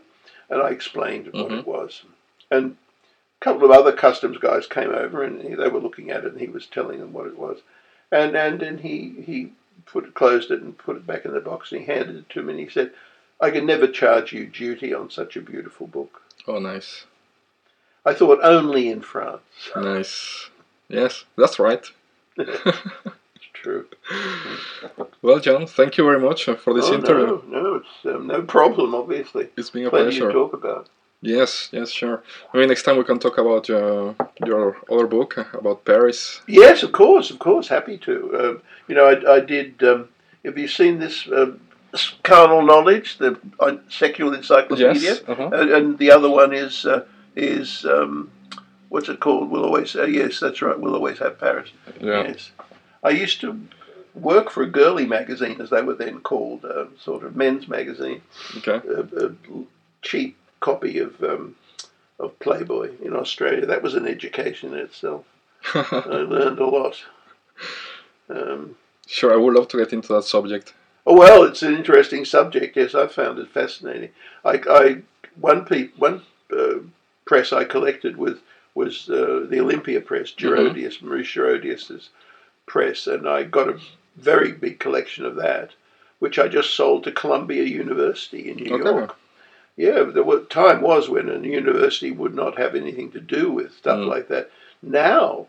And I explained what Mhm. it was. And a couple of other customs guys came over and he, they were looking at it and he was telling them what it was. And and then he he put closed it and put it back in the box and he handed it to me and he said, "I can never charge you duty on such a beautiful book." oh, nice. I thought only in France. Nice. Yes, that's right. It's true. Well, John, thank you very much uh, for this oh, interview. No, no, it's um, no problem. Obviously, It's been a plenty pleasure. to talk about. Yes, yes, sure. Maybe next time we can talk about uh, your other book uh, about Paris. Yes, of course, of course. Happy to. Um, you know, I, I did. Um, have you seen this um, carnal knowledge, the uh, secular encyclopedia? Yes. Uh-huh. And, and the other one is uh, is um, what's it called? We'll always. Uh, yes, that's right. We'll always have Paris. Yeah. Yes. I used to work for a girly magazine, as they were then called, uh, sort of men's magazine. Okay. a cheap copy of um, of Playboy in Australia. That was an education in itself. I learned a lot. Um, sure, I would love to get into that subject. oh well, it's an interesting subject. Yes, I found it fascinating. I, I one pe- one uh, press I collected with was uh, the Olympia press, Girodias, Maurice Girodias's press, and I got a very big collection of that, which I just sold to Columbia University in New Okay. York. Yeah, there was time was when a university would not have anything to do with stuff Mm. like that. Now,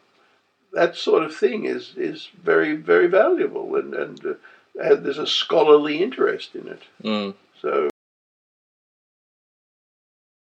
that sort of thing is is very very valuable, and and uh, uh, there's a scholarly interest in it. Mm. So